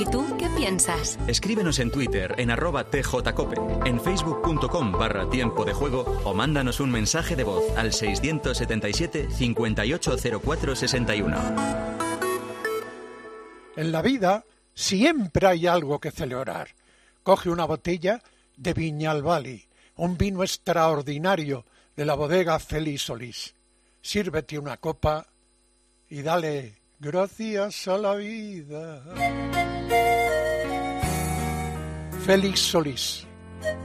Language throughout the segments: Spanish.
¿Y tú qué piensas? Escríbenos en Twitter en arroba tjcope, en facebook.com barra tiempo de juego o mándanos un mensaje de voz al 677 580461. En la vida siempre hay algo que celebrar. Coge una botella de Viñalbali, un vino extraordinario de la bodega Félix Solís. Sírvete una copa y dale gracias a la vida. Félix Solís,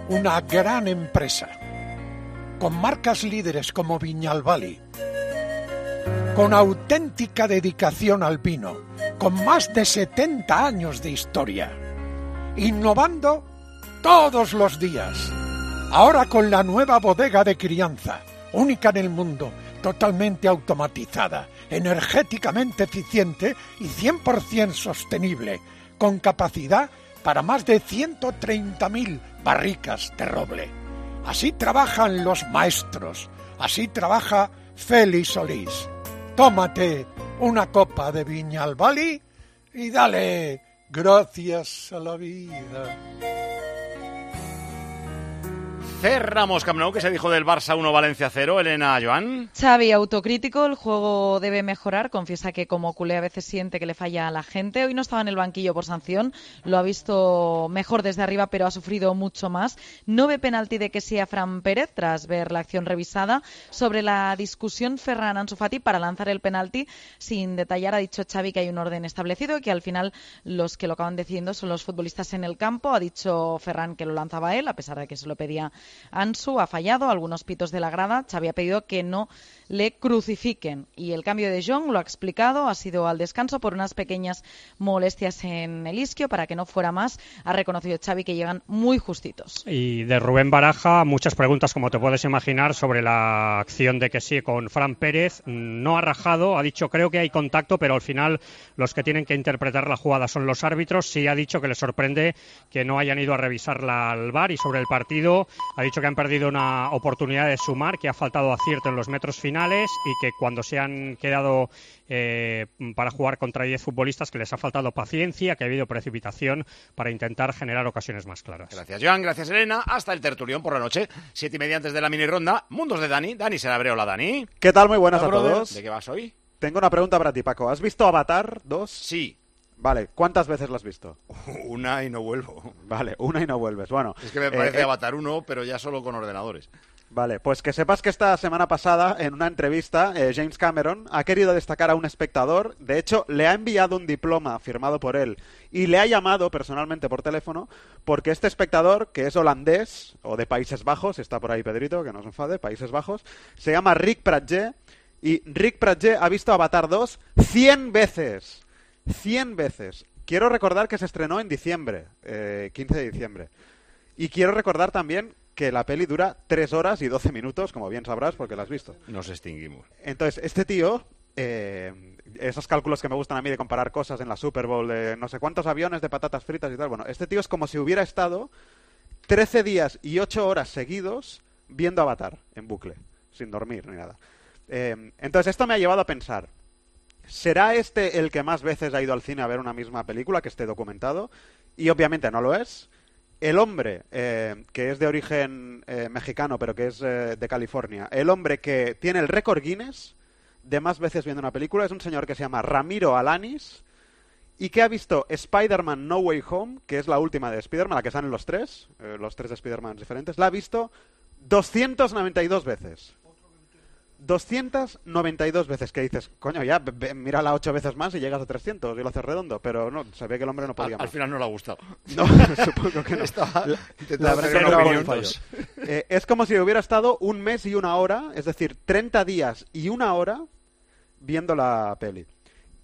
una gran empresa, con marcas líderes como Viñalbali, con auténtica dedicación al vino, con más de 70 años de historia, innovando todos los días. Ahora con la nueva bodega de crianza, única en el mundo, totalmente automatizada, energéticamente eficiente y 100% sostenible, con capacidad para más de 130.000 barricas de roble. Así trabajan los maestros, así trabaja Félix Solís. Tómate una copa de Viña al Bali y dale gracias a la vida. Cerramos Camp Nou, que se dijo del Barça 1 Valencia 0, Elena Joan. Xavi, autocrítico, el juego debe mejorar. Confiesa que como culé a veces siente que le falla a la gente. Hoy no estaba en el banquillo por sanción, lo ha visto mejor desde arriba, pero ha sufrido mucho más. No ve penalti de que sea Fran Pérez tras ver la acción revisada. Sobre la discusión Ferran Ansu Fati para lanzar el penalti, sin detallar, ha dicho Xavi que hay un orden establecido y que al final los que lo acaban decidiendo son los futbolistas en el campo. Ha dicho Ferran que lo lanzaba él, a pesar de que se lo pedía Ansu ha fallado algunos pitos de la grada. Xavi ha pedido que no le crucifiquen. Y el cambio de Jong, lo ha explicado, ha sido al descanso por unas pequeñas molestias en el isquio para que no fuera más. Ha reconocido Xavi que llegan muy justitos. Y de Rubén Baraja, muchas preguntas, como te puedes imaginar, sobre la acción de que sí con Fran Pérez. No ha rajado, ha dicho creo que hay contacto, pero al final los que tienen que interpretar la jugada son los árbitros. Sí ha dicho que le sorprende que no hayan ido a revisarla al bar y sobre el partido ha dicho que han perdido una oportunidad de sumar, que ha faltado acierto en los metros finales y que cuando se han quedado eh, para jugar contra 10 futbolistas, que les ha faltado paciencia, que ha habido precipitación para intentar generar ocasiones más claras. Gracias, Joan. Gracias, Elena. Hasta el tertulión por la noche. Siete y media antes de la mini ronda. Mundos de Dani. Dani Serabre, hola, Dani. ¿Qué tal? Muy buenas Hola, a brother. todos. ¿De qué vas hoy? Tengo una pregunta para ti, Paco. ¿Has visto Avatar 2? Sí. Vale, ¿cuántas veces lo has visto? Una y no vuelvo. Vale, una y no vuelves. Bueno, Es que me eh, parece eh, Avatar 1, pero ya solo con ordenadores. Vale, pues que sepas que esta semana pasada, en una entrevista, eh, James Cameron ha querido destacar a un espectador. De hecho, le ha enviado un diploma firmado por él y le ha llamado personalmente por teléfono porque este espectador, que es holandés o de Países Bajos, está por ahí Pedrito, que no se enfade, Países Bajos, se llama Rick Pratje y Rick Pratje ha visto Avatar 2 100 veces. 100 veces. Quiero recordar que se estrenó en diciembre, eh, 15 de diciembre. Y quiero recordar también que la peli dura 3 horas y 12 minutos, como bien sabrás porque la has visto. Nos extinguimos. Entonces, este tío, eh, esos cálculos que me gustan a mí de comparar cosas en la Super Bowl, de no sé cuántos aviones de patatas fritas y tal, bueno, este tío es como si hubiera estado 13 días y 8 horas seguidos viendo Avatar en bucle, sin dormir ni nada. Eh, entonces, esto me ha llevado a pensar, ¿será este el que más veces ha ido al cine a ver una misma película que esté documentado? Y obviamente no lo es. El hombre, eh, que es de origen eh, mexicano, pero que es eh, de California, el hombre que tiene el récord Guinness de más veces viendo una película es un señor que se llama Ramiro Alanis y que ha visto Spider-Man No Way Home, que es la última de Spider-Man, la que salen los tres, eh, los tres de Spider-Man diferentes, la ha visto 292 veces. 292 veces que dices, coño, ya, mírala ocho veces más y llegas a 300 y lo haces redondo, pero no, ve que el hombre no Al, podía al más. final no le ha gustado. No, supongo que no. Estaba La- la que. Eh, es como si hubiera estado un mes y una hora, es decir, 30 días y una hora viendo la peli.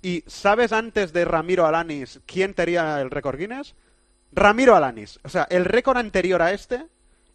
¿Y sabes antes de Ramiro Alanis quién tenía el récord Guinness? Ramiro Alanis. O sea, el récord anterior a este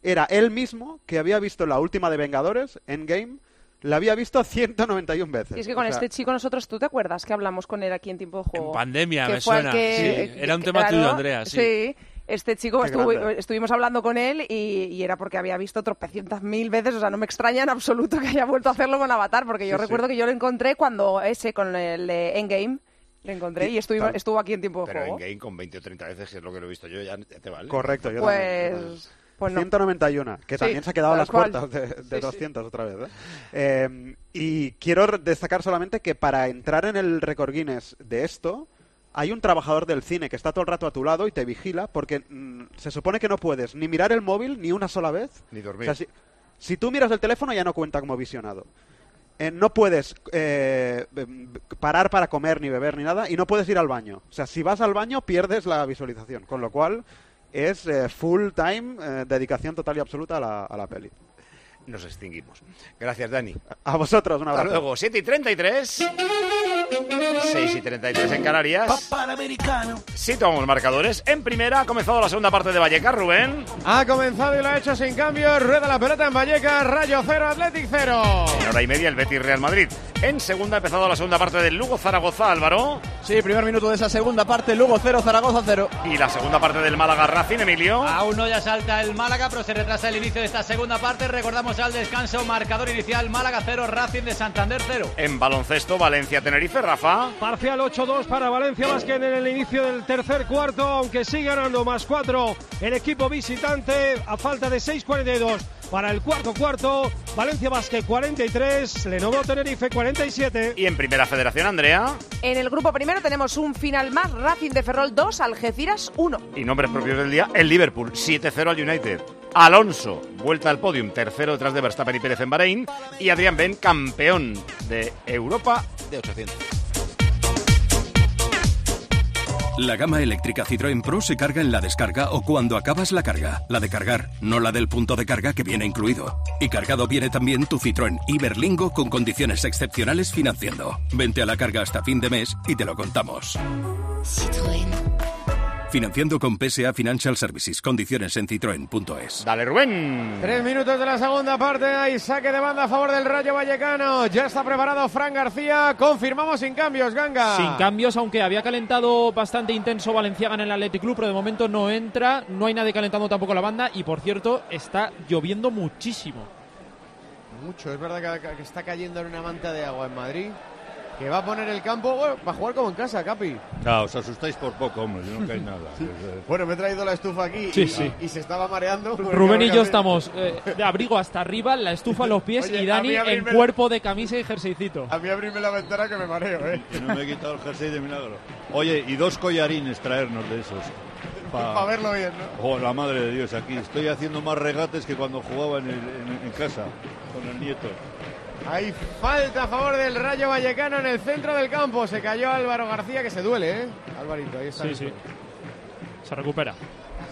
era él mismo que había visto la última de Vengadores, Endgame, la había visto 191 veces. Y es que con O sea, este chico nosotros, ¿tú te acuerdas que hablamos con él aquí en tiempo de juego? En pandemia, Que me suena. que- Sí, era un tema tuyo, claro, Andrea, sí. este chico estuvo- estuvimos hablando con él y, y era porque había visto tropecientas mil veces, o sea, no me extraña en absoluto que haya vuelto a hacerlo con Avatar, porque yo Sí, recuerdo sí. que yo lo encontré cuando ese, con el de Endgame, Le encontré y estuvo, estuvo aquí en tiempo de Pero en juego. game con 20 o 30 veces, que es lo que lo he visto yo, ya, ya te vale. Correcto, yo también. Pues, pues no. 191, que Sí, también se ha quedado a las cual. puertas de, de Sí, sí. 200 otra vez. ¿eh? Eh, y quiero destacar solamente que para entrar en el récord Guinness de esto, hay un trabajador del cine que está todo el rato a tu lado y te vigila, porque mm, se supone que no puedes ni mirar el móvil ni una sola vez. Ni O dormir. sea, si, si tú miras el teléfono ya no cuenta como visionado. Eh, no puedes eh, em, parar para comer ni beber ni nada y no puedes ir al baño. O sea, si vas al baño pierdes la visualización, con lo cual es eh, full time, eh, dedicación total y absoluta a la, a la peli. Nos extinguimos. Gracias, Dani. A vosotros, un Hasta abrazo. luego. 7 y 33. 6 y 33 en Canarias. Situamos marcadores. En primera ha comenzado la segunda parte de Vallecas, Rubén. Ha comenzado y lo ha hecho sin cambio. Rueda la pelota en Vallecas. Rayo 0, Athletic 0. En hora y media el Betis Real Madrid. En segunda ha empezado la segunda parte del Lugo Zaragoza, Álvaro. Sí, primer minuto de esa segunda parte, Lugo 0, Zaragoza 0. Y la segunda parte del Málaga Racing, Emilio. Aún no ya salta el Málaga, pero se retrasa el inicio de esta segunda parte. Recordamos al descanso, marcador inicial, Málaga 0, Racing de Santander 0. En baloncesto, Valencia Tenerife, Rafa. Parcial 8-2 para Valencia Basket en el inicio del tercer cuarto, aunque sigue ganando más 4 el equipo visitante a falta de 6.42 para el cuarto cuarto. Valencia Basket 43, Lenovo Tenerife 47. Y en primera federación, Andrea. En el grupo primero tenemos un final más, Racing de Ferrol 2, Algeciras 1. Y nombres propios del día, el Liverpool, 7-0 al United. Alonso, vuelta al podium, tercero detrás de Verstappen y Pérez en Bahrein. Y Adrián Ben, campeón de Europa de 800. La gama eléctrica Citroën Pro se carga en la descarga o cuando acabas la carga. La de cargar, no la del punto de carga que viene incluido. Y cargado viene también tu Citroën Iberlingo con condiciones excepcionales financiando. Vente a la carga hasta fin de mes y te lo contamos. Financiando con PSA Financial Services. Condiciones en citroen.es. Dale, Rubén. Tres minutos de la segunda parte, hay saque de banda a favor del Rayo Vallecano. Ya está preparado Fran García. Confirmamos sin cambios, Ganga. Sin cambios, aunque había calentado bastante intenso Valenciaga en el Athletic Club, pero de momento no entra, no hay nadie calentando tampoco la banda y por cierto está lloviendo muchísimo. Mucho, es verdad que, que está cayendo en una manta de agua en Madrid. Que va a poner el campo bueno, para jugar como en casa, Capi. No, os asustáis por poco, hombre, no cae nada. Bueno, me he traído la estufa aquí Sí, y, sí. y se estaba mareando. Rubén y ¿qué yo estamos eh, de abrigo hasta arriba, la estufa en los pies Oye, y a Dani en cuerpo de camisa y jerseycito. A mí abrirme la ventana que me mareo, ¿eh? Que no me he quitado el jersey de milagro. Oye, y dos collarines traernos de esos. Para verlo bien, ¿no? Oh, la madre de Dios, aquí estoy haciendo más regates que cuando jugaba en, el- en- en casa con el nieto. Hay falta a favor del Rayo Vallecano en el centro del campo. Se cayó Álvaro García, que se duele, ¿eh? Alvarito, ahí está. Sí, sí. Se recupera.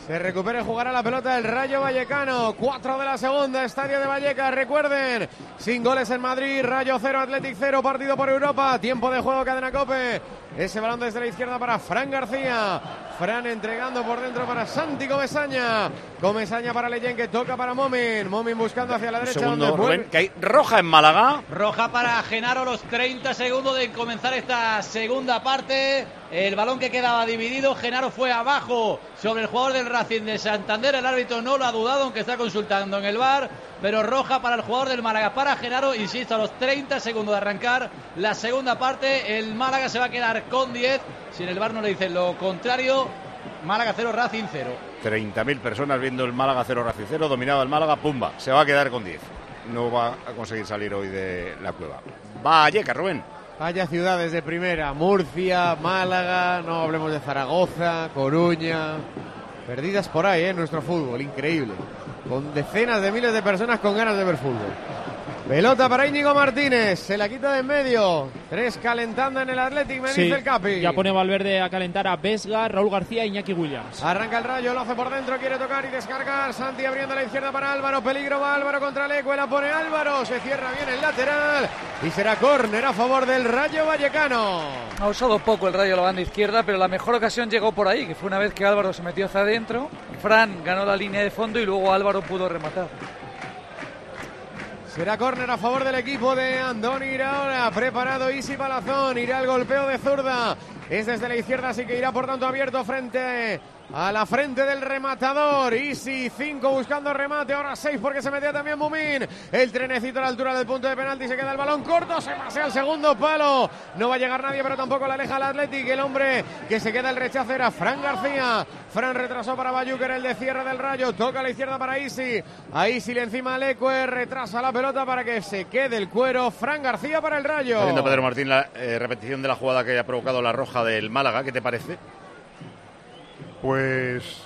Se recupera y jugará la pelota el Rayo Vallecano. 4 de la segunda, Estadio de Vallecas. Recuerden, sin goles en Madrid, Rayo 0, Athletic 0, partido por Europa. Tiempo de juego, cadena cope. Ese balón desde la izquierda para Fran García. Fran entregando por dentro para Santi Comesaña. Comesaña para Leyen que toca para Momin. Momin buscando hacia la derecha. Segundo, donde Rubén, que hay roja en Málaga. Roja para Genaro, los 30 segundos de comenzar esta segunda parte. El balón que quedaba dividido, Genaro fue abajo sobre el jugador del Racing de Santander. El árbitro no lo ha dudado, aunque está consultando en el bar. Pero roja para el jugador del Málaga, para Genaro. Insisto, a los 30 segundos de arrancar la segunda parte, el Málaga se va a quedar con 10. Si en el bar no le dicen lo contrario, Málaga 0, Racing 0. 30.000 personas viendo el Málaga 0 Racing 0, dominado el Málaga, pumba, se va a quedar con 10. No va a conseguir salir hoy de la cueva. Valleca, Rubén. Vaya ciudades de primera, Murcia, Málaga, no hablemos de Zaragoza, Coruña, perdidas por ahí, ¿eh? Nuestro fútbol, increíble. Con decenas de miles de personas con ganas de ver fútbol. Pelota para Íñigo Martínez, se la quita de en medio. Tres calentando en el Athletic, me Sí, dice el Capi. ya pone Valverde a calentar a Vesga, Raúl García e Iñaki Williams. Arranca el rayo, lo hace por dentro, quiere tocar y descargar. Santi abriendo a la izquierda para Álvaro. Peligro va Álvaro contra Leque, la pone Álvaro. Se cierra bien el lateral. Y será córner a favor del Rayo Vallecano. Ha usado poco el rayo la banda izquierda, pero la mejor ocasión llegó por ahí, que fue una vez que Álvaro se metió hacia adentro. Fran ganó la línea de fondo y luego Álvaro pudo rematar. Será córner a favor del equipo de Andoni Iraola. Preparado Isi Palazón. Irá el golpeo de zurda. es desde la izquierda, así que irá por tanto abierto frente a la frente del rematador. Easy 5 buscando remate, ahora 6 porque se metía también Mumín. El trenecito a la altura del punto de penalti, se queda el balón corto, se pasea al segundo palo. No va a llegar nadie, pero tampoco la aleja el Athletic. El hombre que se queda el rechazo era Fran García. Fran retrasó para era el de cierre del rayo. Toca a la izquierda para Easy. A Easy le encima Leque, retrasa la pelota para que se quede el cuero. Fran García para el rayo. Pedro Martín la eh, repetición de la jugada que ha provocado la roja del Málaga. ¿Qué te parece? Pues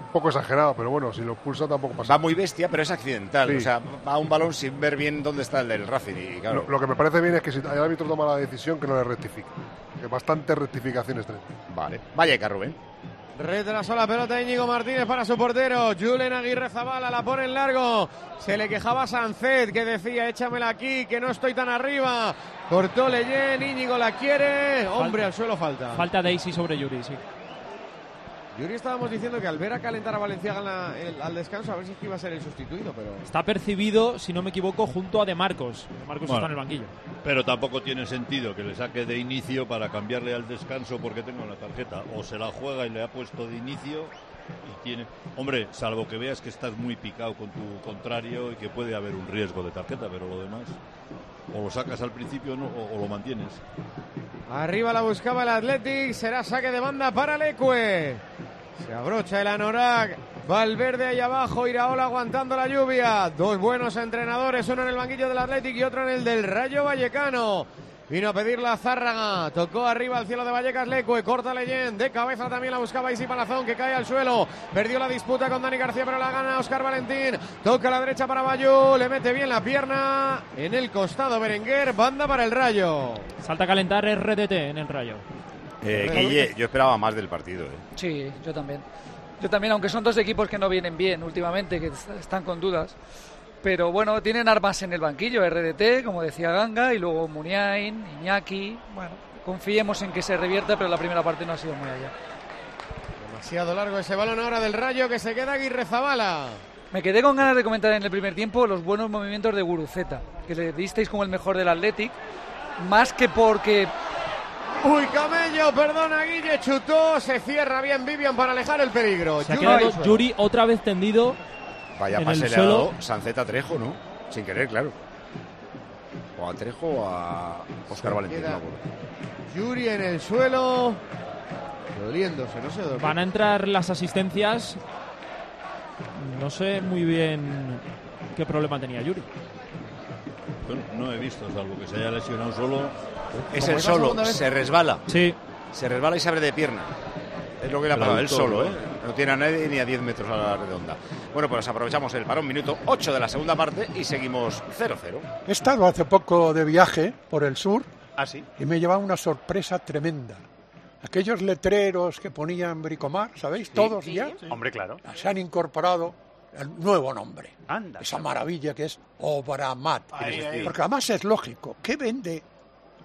un poco exagerado, pero bueno, si lo pulsa tampoco pasa. Va muy bestia, pero es accidental. Sí. O sea, va un balón sin ver bien dónde está el del Racing. Y, claro, Lo, lo que me parece bien es que si el árbitro toma la decisión, que no le rectifique. Que bastantes rectificaciones. Vale. Valleca, Rubén. Retrasó la pelota Íñigo Martínez para su portero. Julen Aguirre Zabala la pone en largo. Se le quejaba a Sancet que decía échamela aquí, que no estoy tan arriba. Cortó Leyen, Íñigo la quiere. Hombre, al suelo falta. Falta Daisy sobre Yuri, sí. Yuri estábamos diciendo que al ver a calentar a Valenciaga en la- el- al descanso, a ver si es que iba a ser el sustituido, pero. Está percibido, si no me equivoco, junto a De Marcos. De Marcos Bueno. está en el banquillo. Pero tampoco tiene sentido que le saque de inicio para cambiarle al descanso porque tengo la tarjeta. O se la juega y le ha puesto de inicio y tiene... Hombre, salvo que veas que estás muy picado con tu contrario y que puede haber un riesgo de tarjeta, pero lo demás... O lo sacas al principio o lo mantienes. Arriba la buscaba el Athletic, será saque de banda para Leque. Se abrocha el Anorak. Valverde ahí abajo, Iraola aguantando la lluvia. Dos buenos entrenadores, uno en el banquillo del Athletic y otro en el del Rayo Vallecano. Vino a pedir la Zárraga, tocó arriba al cielo de Vallecas Lecue, corta Leyen, de cabeza también la buscaba Isi Palazón que cae al suelo, perdió la disputa con Dani García pero la gana Oscar Valentín, toca a la derecha para Bayú, le mete bien la pierna, en el costado Berenguer, banda para el Rayo. Salta a calentar RDT en el rayo. Eh, Guille, yo esperaba más del partido. ¿eh? Sí, yo también. Yo también, aunque son dos equipos que no vienen bien últimamente, que est- están con dudas. Pero bueno, tienen armas en el banquillo, RDT, como decía Ganga, y luego Muniain, Iñaki. Bueno, confiemos en que se revierta, pero la primera parte no ha sido muy allá. Demasiado largo ese balón ahora del Rayo que se queda Aguirre Zabala. Me quedé con ganas de comentar en el primer tiempo los buenos movimientos de Guruceta, que le disteis como el mejor del Athletic, más que porque Uy, Camello, perdona Guille, chutó, se cierra bien Vivian para alejar el peligro. Se ha quedado. Yuri otra vez tendido. Vaya en pase le ha dado Sanceta Trejo, ¿no? Sin querer, claro. O a Trejo o a Oscar Valentín. no me acuerdo. Yuri en el suelo, doliéndose, no sé dónde. Van a entrar las asistencias. No sé muy bien qué problema tenía Yuri. No he visto, salvo que se haya lesionado solo. Es el solo, se resbala. Sí. Se resbala y se abre de pierna. Es lo que le ha El pasado, él solo, ¿no? ¿eh? No tiene a nadie ni a 10 metros a la redonda. Bueno, pues aprovechamos el parón, minuto 8 de la segunda parte y seguimos 0-0. He estado hace poco de viaje por el sur Ah, sí. y me llevaba una sorpresa tremenda. Aquellos letreros que ponían Bricomar, ¿sabéis? Todos ya Hombre, claro. se han incorporado el nuevo nombre. Anda. Esa maravilla que es Obramat. Ahí, ahí. Porque además es lógico. ¿Qué vende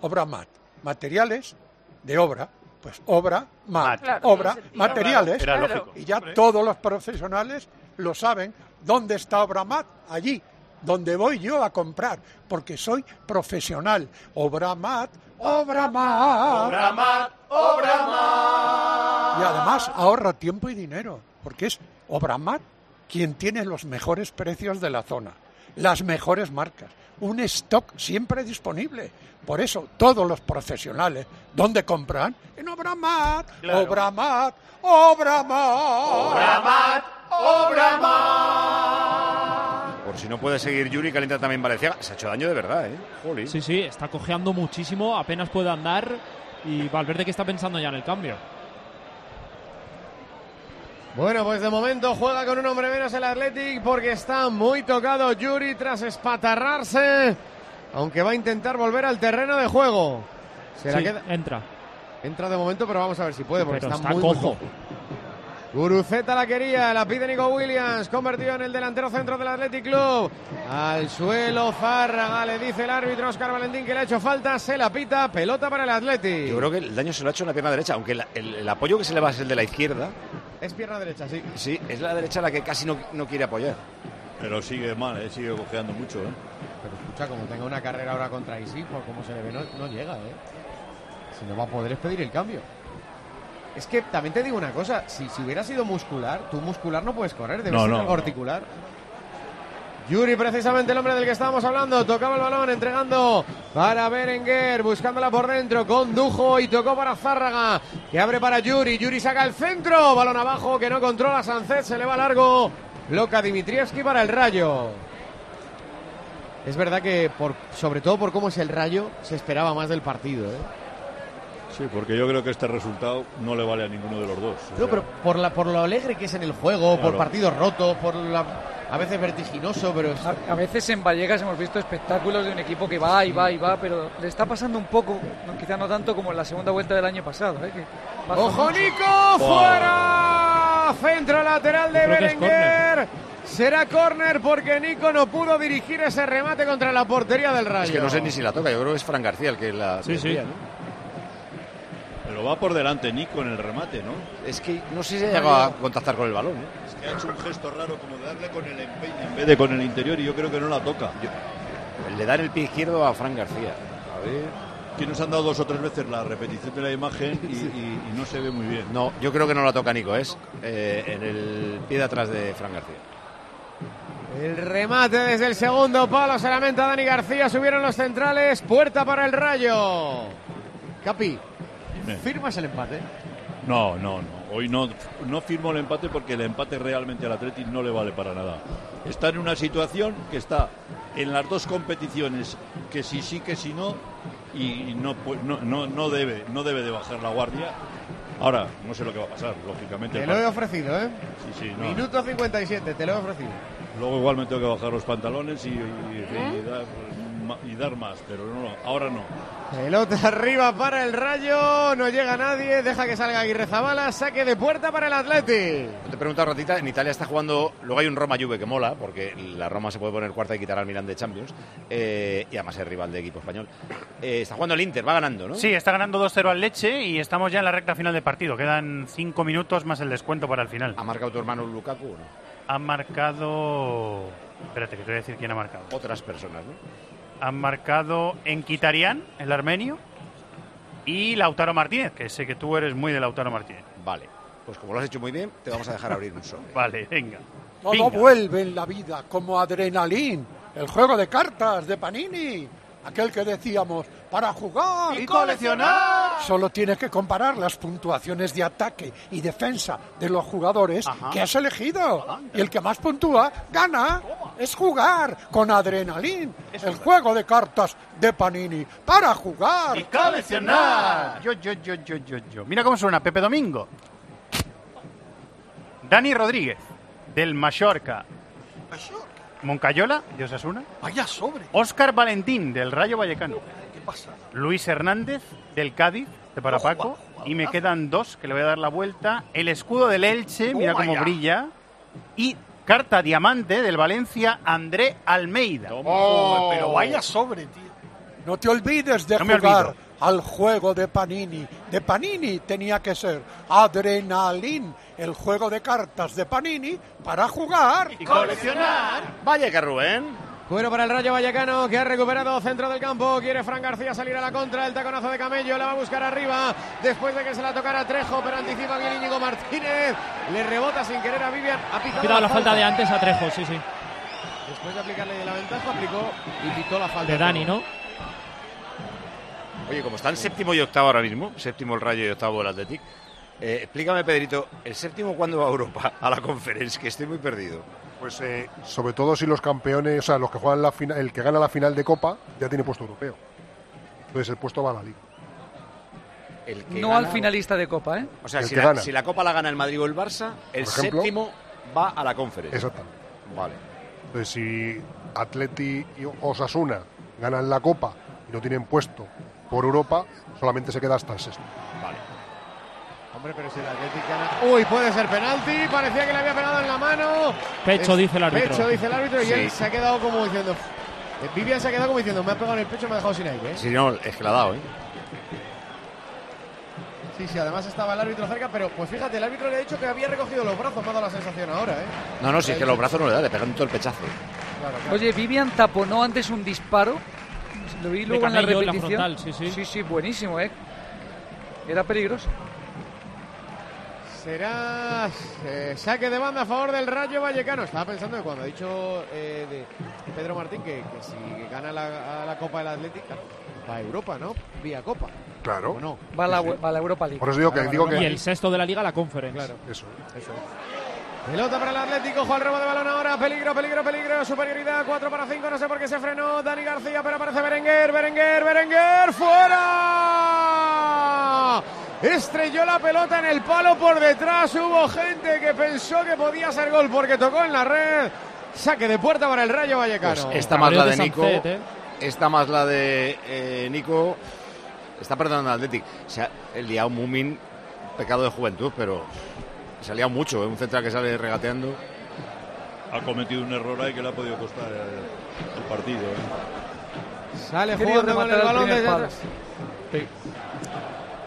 Obramat? Materiales de obra. Pues obra, mat, Claro, obra, materiales. Era lógico. Y ya todos los profesionales lo saben. ¿Dónde está Obramat? Allí, donde voy yo a comprar, porque soy profesional. Obramat, Obramat. Obramat, Obramat. Y además ahorra tiempo y dinero, porque es Obramat quien tiene los mejores precios de la zona, las mejores marcas, un stock siempre disponible. Por eso todos los profesionales, ¿dónde compran? En Obramat, Claro. Obramat, Obramat. Obramat, Obramat. Por si no puede seguir Yuri, calienta también Valenciaga. Se ha hecho daño de verdad, ¿eh? Jolín. Sí, sí, está cojeando muchísimo, apenas puede andar. Y Valverde que está pensando ya en el cambio. Bueno, pues de momento juega con un hombre menos el Athletic porque está muy tocado Yuri tras espatarrarse, aunque va a intentar volver al terreno de juego. Se la Sí, queda- entra. Entra de momento, pero vamos a ver si puede porque Pero está, está muy, muy cojo. Guruceta la quería, la pide Nico Williams, convertido en el delantero centro del Athletic Club. Al suelo, Zárraga, le dice el árbitro Oscar Valentín que le ha hecho falta, se la pita, pelota para el Athletic. Yo creo que el daño se lo ha hecho en la pierna derecha, aunque la- el, el apoyo que se le va es el de la izquierda. Es pierna derecha, sí. Sí, es la derecha la que casi no, no quiere apoyar. Pero sigue mal, ¿eh? sigue cojeando mucho. ¿eh? Pero escucha, como tenga una carrera ahora contra Isi, por cómo se le ve, no, no llega, ¿eh? Si no va a poder es pedir el cambio. Es que también te digo una cosa, si, si hubiera sido muscular, tú muscular no puedes correr, debe No, ser no, algo no. articular. Yuri, precisamente el hombre del que estábamos hablando, tocaba el balón, entregando para Berenguer, buscándola por dentro, condujo y tocó para Zárraga, que abre para Yuri, Yuri saca el centro, balón abajo, que no controla Sancet, se le va largo, loca Dimitrievski para el Rayo. Es verdad que, por, sobre todo por cómo es el Rayo, se esperaba más del partido, ¿eh? Sí, porque yo creo que este resultado no le vale a ninguno de los dos. No, sea, pero por, la, por lo alegre que es en el juego, por partidos rotos, por la, a veces vertiginoso, pero es- A, a veces en Vallecas hemos visto espectáculos de un equipo que va y va y va, pero le está pasando un poco, no, quizá no tanto como en la segunda vuelta del año pasado. ¿eh? que ¡Ojo. Nico! ¡Fuera! Centro lateral de Berenguer. Será córner porque Nico no pudo dirigir ese remate contra la portería del Rayo. Es que no sé ni si la toca, yo creo que es Fran García el que la Sí, sí. ¿no? Pero va por delante Nico en el remate, ¿no? Es que no sé si ha llegado a contactar con el balón. ¿eh? Es que ha hecho un gesto raro como de darle con el empeine en vez de con el interior y yo creo que no la toca. Le dan el pie izquierdo a Fran García. A ver. Que nos han dado dos o tres veces la repetición de la imagen y, y- y no se ve muy bien. No, yo creo que no la toca Nico, es eh, en el pie de atrás de Fran García. El remate desde el segundo palo se lamenta Dani García. Subieron los centrales. Puerta para el Rayo. Capi. ¿Firmas el empate? No, no, no. Hoy no, no firmo el empate porque el empate realmente al Athletic no le vale para nada. Está en una situación que está en las dos competiciones, que si sí, que si no, y no, pu- no, no, no debe, no debe de bajar la guardia. Ahora, no sé lo que va a pasar, lógicamente. Te lo he ofrecido, ¿eh? Sí, sí, no. Minuto 57, te lo he ofrecido. Luego igual me tengo que bajar los pantalones y, y- ¿Eh? y dar, ma- y dar más, pero no, ahora no. Pelota arriba para el Rayo. No llega nadie. Deja que salga Aguirre Zabala. Saque de puerta para el Atleti. Te he preguntado ratita, en Italia está jugando, luego hay un Roma-Juve que mola, porque la Roma se puede poner cuarta y quitar al Milan de Champions, eh, y además es rival de equipo español. Eh, está jugando el Inter, va ganando, ¿no? Sí, está ganando 2-0 al Leche y estamos ya en la recta final del partido. Quedan 5 minutos más el descuento para el final. ¿Ha marcado tu hermano Lukaku o no? Han marcado... Espérate, que te voy a decir quién ha marcado. Otras personas, ¿no? Han marcado Enquitarian, el armenio, y Lautaro Martínez, que sé que tú eres muy de Lautaro Martínez. Vale, pues como lo has hecho muy bien, te vamos a dejar abrir un sobre. Vale, venga. Todo Venga. vuelve en la vida como adrenalín. El juego de cartas de Panini. Aquel que decíamos, para jugar Y coleccionar. Solo tienes que comparar las puntuaciones de ataque y defensa de los jugadores que has elegido. Y el que más puntúa, gana. Es jugar con adrenalín. El juego de cartas de Panini. Para jugar. Y coleccionar. Yo, yo, yo, yo, yo, yo. Mira cómo suena Pepe Domingo. Dani Rodríguez, del Mallorca. Moncayola, de Osasuna. Vaya sobre. Óscar Valentín, del Rayo Vallecano. ¿Qué pasa? Luis Hernández, del Cádiz, de Parapaco. Y me quedan dos, que le voy a dar la vuelta. El escudo del Elche, mira cómo brilla. Y carta diamante del Valencia, André Almeida. Oh, pero vaya sobre, tío. No te olvides de No jugar al juego de Panini. De Panini tenía que ser Adrenalin, el juego de cartas de Panini para jugar y coleccionar. Vaya que Rubén. Cuero para el Rayo Vallecano que ha recuperado centro del campo. Quiere Fran García salir a la contra. El taconazo de Camello la va a buscar arriba. Después de que se la tocara Trejo, pero anticipa bien Íñigo Martínez. Le rebota sin querer a Vivian. Ha pitado Quitado la falta de antes a Trejo, sí, sí. Después de aplicarle la ventaja, aplicó y pitó la falta. De Dani, ¿no? Oye, como están séptimo y octavo ahora mismo, séptimo el Rayo y octavo el Athletic, eh, explícame, Pedrito, ¿el séptimo cuándo va a Europa? A la conferencia, que estoy muy perdido. Pues eh, sobre todo si los campeones, o sea, los que juegan la final, el que gana la final de Copa ya tiene puesto europeo. Entonces el puesto va a la liga. El que No gana- al finalista de Copa, ¿eh? O sea, si la, si la Copa la gana el Madrid o el Barça, el ejemplo. séptimo va a la conferencia. Exactamente. Vale. Entonces si Atleti y Osasuna ganan la Copa y no tienen puesto por Europa, solamente se queda hasta el sexto. Vale. Hombre, pero si el Atlético gana. Uy, puede ser penalti. Parecía que le había pegado en la mano. Pecho, Es- dice el árbitro. Pecho, dice el árbitro. Y Sí. él se ha quedado como diciendo. eh, Vivian se ha quedado como diciendo: Me ha pegado en el pecho y me ha dejado sin aire. ¿eh? Si no, es que la ha dado, ¿eh? Sí, sí, además estaba el árbitro cerca. Pero pues fíjate, el árbitro le ha dicho que había recogido los brazos. Me ha dado la sensación ahora, ¿eh? No, no, si es que los brazos no le da, le pegan todo el pechazo. Claro, claro. Oye, Vivian taponó antes un disparo. Lo vi luego en la repetición. frontal, sí, sí. Sí, sí, buenísimo, ¿eh? Era peligroso. Será eh, saque de banda a favor del Rayo Vallecano. Estaba pensando que cuando ha dicho eh, de Pedro Martín que, que si gana la, a la Copa del Atlético va a Europa, ¿no? Vía Copa. Claro. ¿O no? Va a la, va a la Europa League. Por eso digo que, digo que Y el sexto de la liga, la Conference. Claro. Eso. Eso. Pelota para el Atlético, al robo de balón ahora, peligro, peligro, peligro, superioridad, 4 para 5, no sé por qué se frenó Dani García, pero aparece Berenguer, Berenguer, Berenguer, fuera. Estrelló la pelota en el palo por detrás, hubo gente que pensó que podía ser gol porque tocó en la red. Saque de puerta para el Rayo Vallecano. Pues esta más la de Nico. Esta más la de eh, Nico. Está perdonando al Athletic. Se ha liado Mumin, pecado de juventud, pero se ha liado mucho. ¿eh? Un central que sale regateando. Ha cometido un error ahí que le ha podido costar el, el partido. ¿eh? Sale jugando con el balón atrás.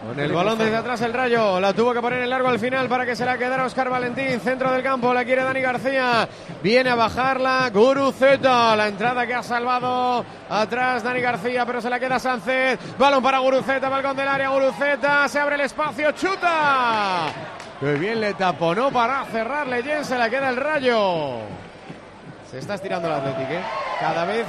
Con el balón desde atrás el Rayo, la tuvo que poner en largo al final para que se la quedara Oscar Valentín, centro del campo, la quiere Dani García, viene a bajarla Guruceta, la entrada que ha salvado atrás Dani García, pero se la queda Sánchez, balón para Guruceta, balcón del área, Guruceta, se abre el espacio, chuta, que bien le taponó para cerrarle, Jen, se la queda el Rayo. Se está estirando el Atlético, ¿eh? cada vez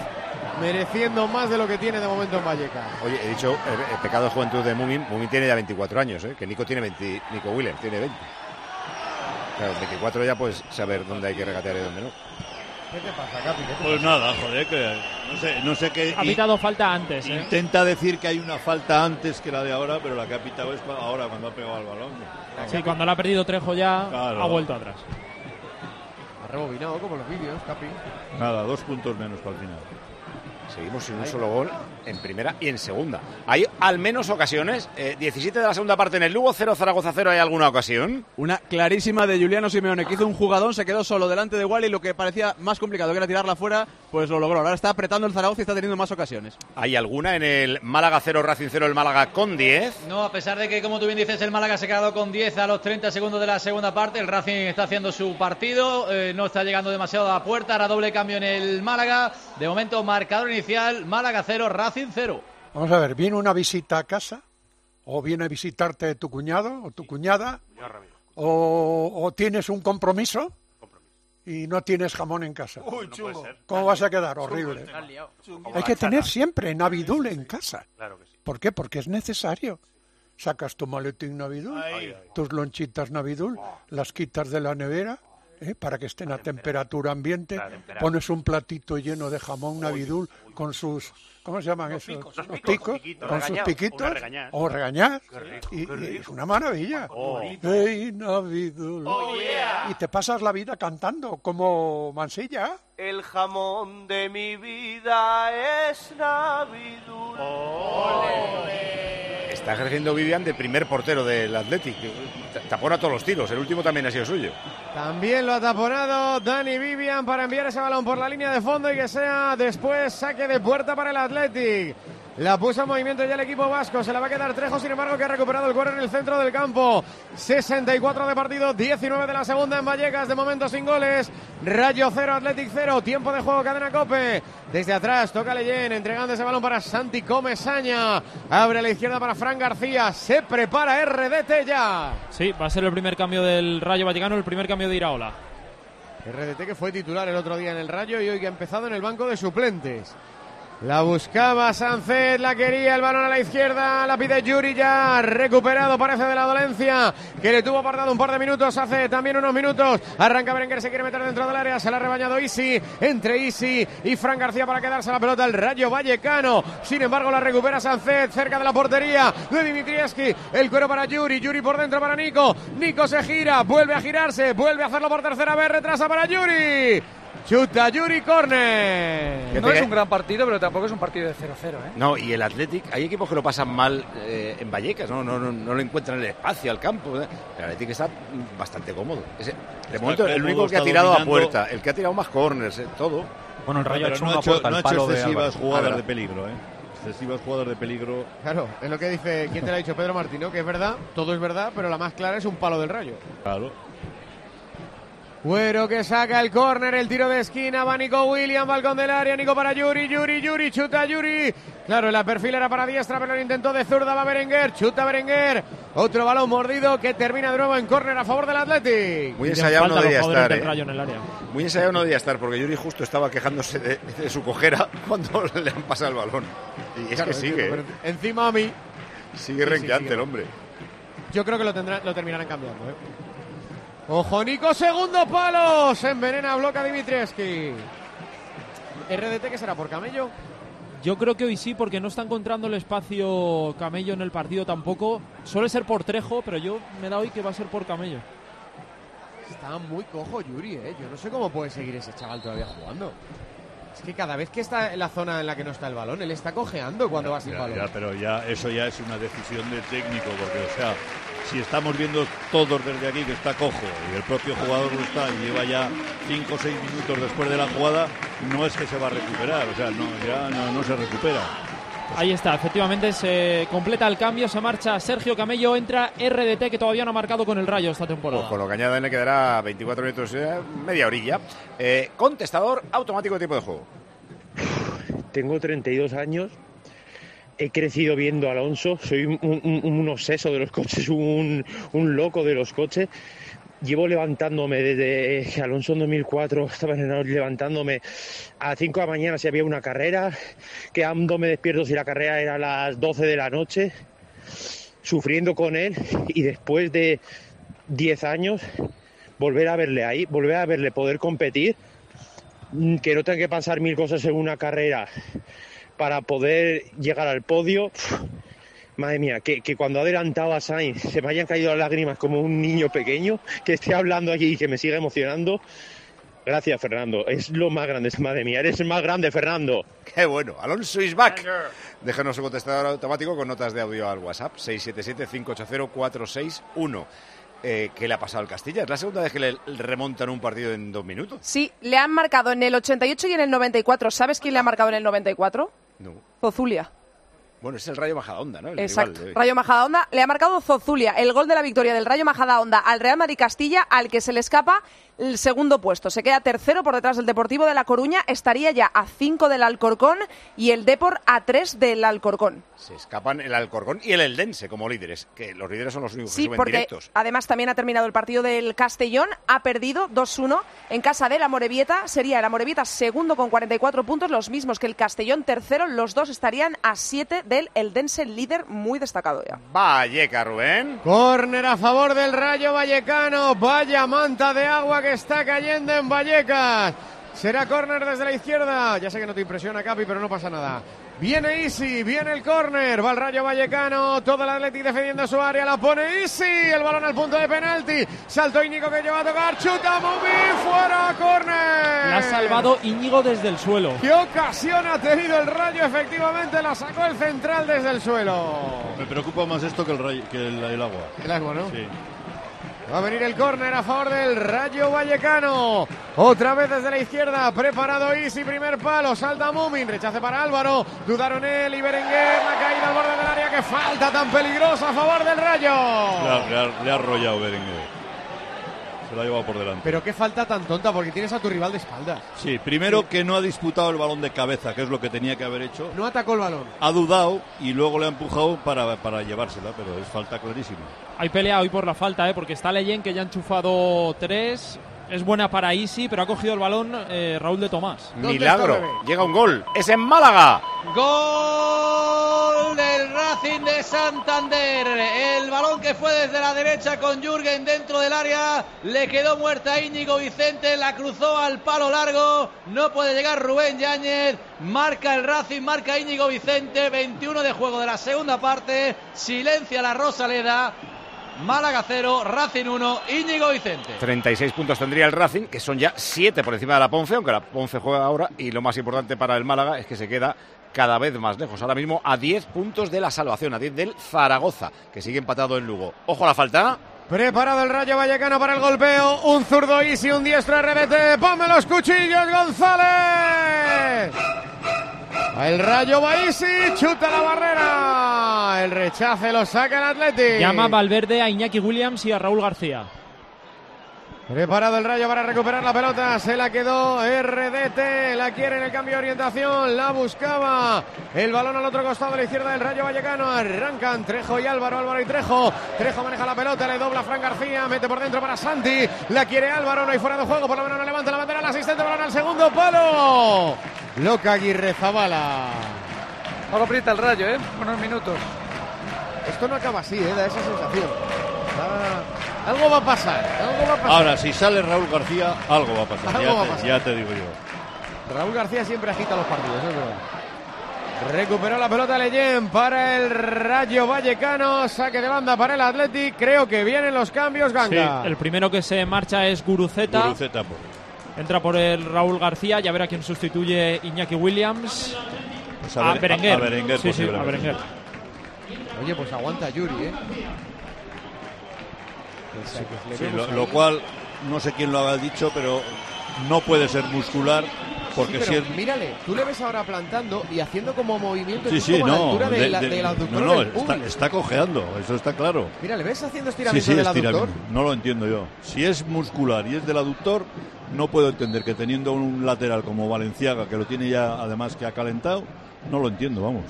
mereciendo más de lo que tiene de momento en Vallecas. Oye, he dicho el, el pecado de juventud de Mumin. Mumin tiene ya 24 años, ¿eh? que Nico tiene 20, Nico Williams tiene 20. Claro, 24 ya puedes saber dónde hay que regatear y dónde no. ¿Qué te pasa, Capi? ¿Qué te Pues pasa? nada, joder, que no sé, no sé qué. Ha pitado falta antes, ¿eh? Intenta decir que hay una falta antes que la de ahora, pero la que ha pitado es ahora cuando ha pegado al balón. Sí, cuando lo ha perdido Trejo ya, Claro. ha vuelto atrás. Rebobinado como los vídeos, Capi. Nada, dos puntos menos para el final. Seguimos sin un solo gol en primera y en segunda. Hay al menos ocasiones. eh, 17 de la segunda parte en el Lugo, 0 Zaragoza 0. ¿Hay alguna ocasión? Una clarísima de Juliano Simeone, que hizo un jugadón, se quedó solo delante de Wally y lo que parecía más complicado que era tirarla fuera, pues lo logró. Ahora está apretando el Zaragoza y está teniendo más ocasiones. ¿Hay alguna en el Málaga 0, Racing 0, el Málaga con 10? No, a pesar de que, como tú bien dices, el Málaga se ha quedado con 10 a los 30 segundos de la segunda parte, el Racing está haciendo su partido, eh, no está llegando demasiado a la puerta, ahora doble cambio en el Málaga. De momento, marcador inicial, Málaga 0, Racing 0. Vamos a ver, ¿viene una visita a casa? ¿O viene a visitarte tu cuñado o tu cuñada? ¿O, o tienes un compromiso? Y no tienes jamón en casa. ¿Cómo vas a quedar? Horrible. Hay que tener siempre Navidul en casa. ¿Por qué? Porque es necesario. Sacas tu maletín Navidul, tus lonchitas Navidul, las quitas de la nevera ¿eh? para que estén a temperatura ambiente, pones un platito lleno de jamón Navidul con sus, ¿cómo se llaman esos? picos, Los los picos, con sus piquitos, o regañar. Y, es una maravilla. Oh. ¡Ey, Navidul! Y te pasas la vida cantando como Mansilla. El jamón de mi vida es Navidul. Está ejerciendo Vivian de primer portero del Athletic. Tapona todos los tiros. El último también ha sido suyo. También lo ha taponado Dani Vivian para enviar ese balón por la línea de fondo y que sea después saque de puerta para el Athletic. La puso en movimiento ya el equipo vasco. Se la va a quedar Trejo, sin embargo, que ha recuperado el cuero en el centro del campo. 64 de partido, 19 de la segunda en Vallecas. De momento sin goles. Rayo 0, Athletic 0. Tiempo de juego, cadena Cope. Desde atrás toca Leyen, entregando ese balón para Santi Comesaña. Abre a la izquierda para Fran García. Se prepara RDT ya. Sí, va a ser el primer cambio del Rayo Vallecano, el primer cambio de Iraola. RDT que fue titular el otro día en el Rayo y hoy que ha empezado en el banco de suplentes. La buscaba Sánchez, la quería, el balón a la izquierda, la pide Yuri ya, recuperado parece de la dolencia, que le tuvo apartado un par de minutos, hace también unos minutos, arranca Berenguer, se quiere meter dentro del área, se la ha rebañado Isi, entre Isi y Fran García para quedarse la pelota el Rayo Vallecano, sin embargo la recupera Sánchez, cerca de la portería de Dimitrieski, el cuero para Yuri, Yuri por dentro para Nico, Nico se gira, vuelve a girarse, vuelve a hacerlo por tercera vez, retrasa para Yuri, chuta Yuri, córner. No es un gran partido, pero tampoco es un partido de 0-0, ¿eh? No, y el Athletic, hay equipos que lo pasan mal eh, en Vallecas, ¿no? No, no, no le encuentran el espacio al campo. ¿eh? El Athletic está bastante cómodo. Ese- de momento, el cómodo, único que ha tirado a dominando. puerta, el que ha tirado más corners, eh, todo. Bueno, el Rayo ha hecho no una ha hecho, puerta no ha hecho de excesivas jugadas de peligro, ¿eh? Excesivas jugadas de peligro. Claro, es lo que dice, ¿quién te lo ha dicho? Pedro Martino, que es verdad, todo es verdad, pero la más clara es un palo del rayo. Claro. Cuero que saca el córner, el tiro de esquina, va Nico William, balcón del área, Nico para Yuri, Yuri, Yuri, chuta Yuri, Claro, la perfil era para diestra, pero el intento de zurda va Berenguer. Chuta Berenguer. Otro balón mordido que termina de nuevo en córner a favor del Athletic. Muy ensayado no debía estar. ¿eh? Rayo en el área. Muy ensayado no debía estar porque Yuri justo estaba quejándose de, de su cojera cuando le han pasado el balón. Y es Claro, que sigue. pero ¿eh? Encima a mí. Sigue Sí, sí, renqueante sigue. el hombre. Yo creo que lo, tendrá, lo terminarán cambiando. ¿eh? Ojo, Nico, segundo palo. Se envenena, bloca Dimitrievski. RDT, que será por camello? Yo creo que hoy sí, porque no está encontrando el espacio Camello en el partido tampoco. Suele ser por Trejo, pero yo me da hoy que va a ser por Camello. Está muy cojo Yuri, ¿eh? Yo no sé cómo puede seguir ese chaval todavía jugando. Es que cada vez que está en la zona en la que no está el balón, él está cojeando cuando va sin Ya, balón. ya, pero ya eso ya es una decisión del técnico, porque o sea, si estamos viendo todos desde aquí que está cojo y el propio jugador está y lleva ya 5 o 6 minutos después de la jugada, no es que se va a recuperar, o sea, no, ya no, no se recupera. Ahí está, efectivamente se completa el cambio, se marcha Sergio Camello, entra RDT que todavía no ha marcado con el Rayo esta temporada. Con lo que añaden le quedará 24 minutos, eh, media orilla. Eh, contestador automático de tiempo de juego. Tengo 32 años. He crecido viendo a Alonso. Soy un, obseso de los coches, un, loco de los coches. Llevo levantándome desde Alonso en 2004 estaba levantándome a las 5 de la mañana si había una carrera, quedándome despierto si la carrera era a las 12 de la noche, sufriendo con él y después de 10 años volver a verle ahí, volver a verle poder competir mm, que no tenga que pasar mil cosas en una carrera para poder llegar al podio. Madre mía, que, que cuando ha adelantado a Sainz se me hayan caído las lágrimas como un niño pequeño, que esté hablando aquí y que me siga emocionando. Gracias, Fernando. Es lo más grande. Madre mía, eres el más grande, Fernando. Qué bueno. Alonso is back. Déjanos su contestador automático con notas de audio al WhatsApp 677-580-461. Eh, ¿Qué le ha pasado al Castilla? Es la segunda vez que le remontan un partido en dos minutos. Sí, le han marcado en el 88 y en el 94. ¿Sabes quién le ha marcado en el 94? No. Zozulia. Bueno, es el Rayo Majadahonda, ¿no? El Exacto. rival. Rayo Majadahonda le ha marcado Zozulia, el gol de la victoria del Rayo Majadahonda al Real Madrid Castilla, al que se le escapa el segundo puesto. Se queda tercero por detrás del Deportivo de La Coruña, estaría ya a 5 del Alcorcón y el Depor a 3 del Alcorcón. Se escapan el Alcorcón y el Eldense como líderes, que los líderes son los únicos que Sí, suben porque directos. además también ha terminado el partido del Castellón, ha perdido 2-1 en casa de la Morevieta, sería el Amorebieta segundo con 44 puntos, los mismos que el Castellón tercero, los dos estarían a 7 del Eldense líder muy destacado ya. Valleca, Rubén. Córner a favor del Rayo Vallecano. Vaya manta de agua que está cayendo en Vallecas. Será córner desde la izquierda. Ya sé que no te impresiona, Capi, pero no pasa nada. Viene Easy, viene el córner, va el Rayo Vallecano, todo el Athletic defendiendo su área, la pone Easy, el balón al punto de penalti, salto Íñigo que lleva a tocar, chuta Mumi, fuera, córner. La ha salvado Íñigo desde el suelo. ¿Qué ocasión ha tenido el Rayo? Efectivamente la sacó el central desde el suelo. Me preocupa más esto que el, ray- que el, el agua. El agua, ¿no? Sí. Va a venir el córner a favor del Rayo Vallecano. Otra vez desde la izquierda. Preparado Easy, primer palo. Salta Mumin. Rechace para Álvaro. Dudaron él y Berenguer. La caída al borde del área. Que falta tan peligrosa a favor del Rayo. le le ha arrollado Berenguer. Se lo ha llevado por delante. Pero qué falta tan tonta porque tienes a tu rival de espaldas. Sí, primero que no ha disputado el balón de cabeza, que es lo que tenía que haber hecho. No atacó el balón. Ha dudado y luego le ha empujado para, para llevársela, pero es falta clarísima. Hay pelea hoy por la falta, ¿eh? porque está Leyen que ya ha enchufado tres. Es buena para Isi, pero ha cogido el balón eh, Raúl de Tomás. Milagro. Llega un gol. Es en Málaga. Gol del Racing de Santander. El balón que fue desde la derecha con Jürgen dentro del área. Le quedó muerta a Íñigo Vicente. La cruzó al palo largo. No puede llegar Rubén Yáñez. Marca el Racing, marca Íñigo Vicente. 21 de juego de la segunda parte. Silencia la Rosaleda. Málaga 0, Racing 1, Íñigo Vicente. 36 puntos tendría el Racing, que son ya 7 por encima de la Ponce, aunque la Ponce juega ahora. Y lo más importante para el Málaga es que se queda cada vez más lejos. Ahora mismo a 10 puntos de la salvación, a 10 del Zaragoza, que sigue empatado en Lugo. Ojo a la falta. Preparado el Rayo Vallecano para el golpeo. Un zurdo Easy, un diestro RBT. ¡Ponme los cuchillos, González! El Rayo va chuta la barrera. El rechace lo saca el Athletic. Llama Valverde a Iñaki Williams y a Raúl García. Preparado el rayo para recuperar la pelota. Se la quedó RDT. La quiere en el cambio de orientación. La buscaba. El balón al otro costado a la izquierda del Rayo Vallecano. Arrancan Trejo y Álvaro. Álvaro y Trejo. Trejo maneja la pelota. Le dobla Fran García. Mete por dentro para Santi. La quiere Álvaro. No hay fuera de juego. Por lo menos no levanta la bandera. El asistente balón al segundo palo. Loca Aguirre Zabala. Ahora aprieta el rayo, ¿eh? Unos minutos. Esto no acaba así, ¿eh? Da esa sensación. Da- Algo va a pasar. Algo va a pasar. Ahora, si sale Raúl García, algo va a pasar. Algo ya, va a te, pasar. ya te digo yo. Raúl García siempre agita los partidos, es verdad. Recuperó la pelota Leyen para el Rayo Vallecano. Saque de banda para el Athletic. Creo que vienen los cambios, Sí, Ganga. el primero que se marcha es Guruceta. Guruceta, pues. Entra por el Raúl García. Ya verá quién sustituye Iñaki Williams. Pues a a, Bere- Berenguer. a- a Berenguer, sí, sí, a. Berenguer. Oye, pues aguanta Yuri, ¿eh? Sí, vemos lo, cual, no sé quién lo habrá dicho, pero no puede ser muscular, porque Sí, si es... mírale, tú le ves ahora plantando y haciendo como movimientos Sí, y sí, como a la altura de, de- la, de- del aductor no, no, está, está cojeando, eso está claro. Mira, ¿le ves haciendo estiramiento sí, del aductor? No lo entiendo yo. Si es muscular y es del aductor, no puedo entender que teniendo un lateral como Valenciaga, que lo tiene ya además que ha calentado, no lo entiendo, vamos.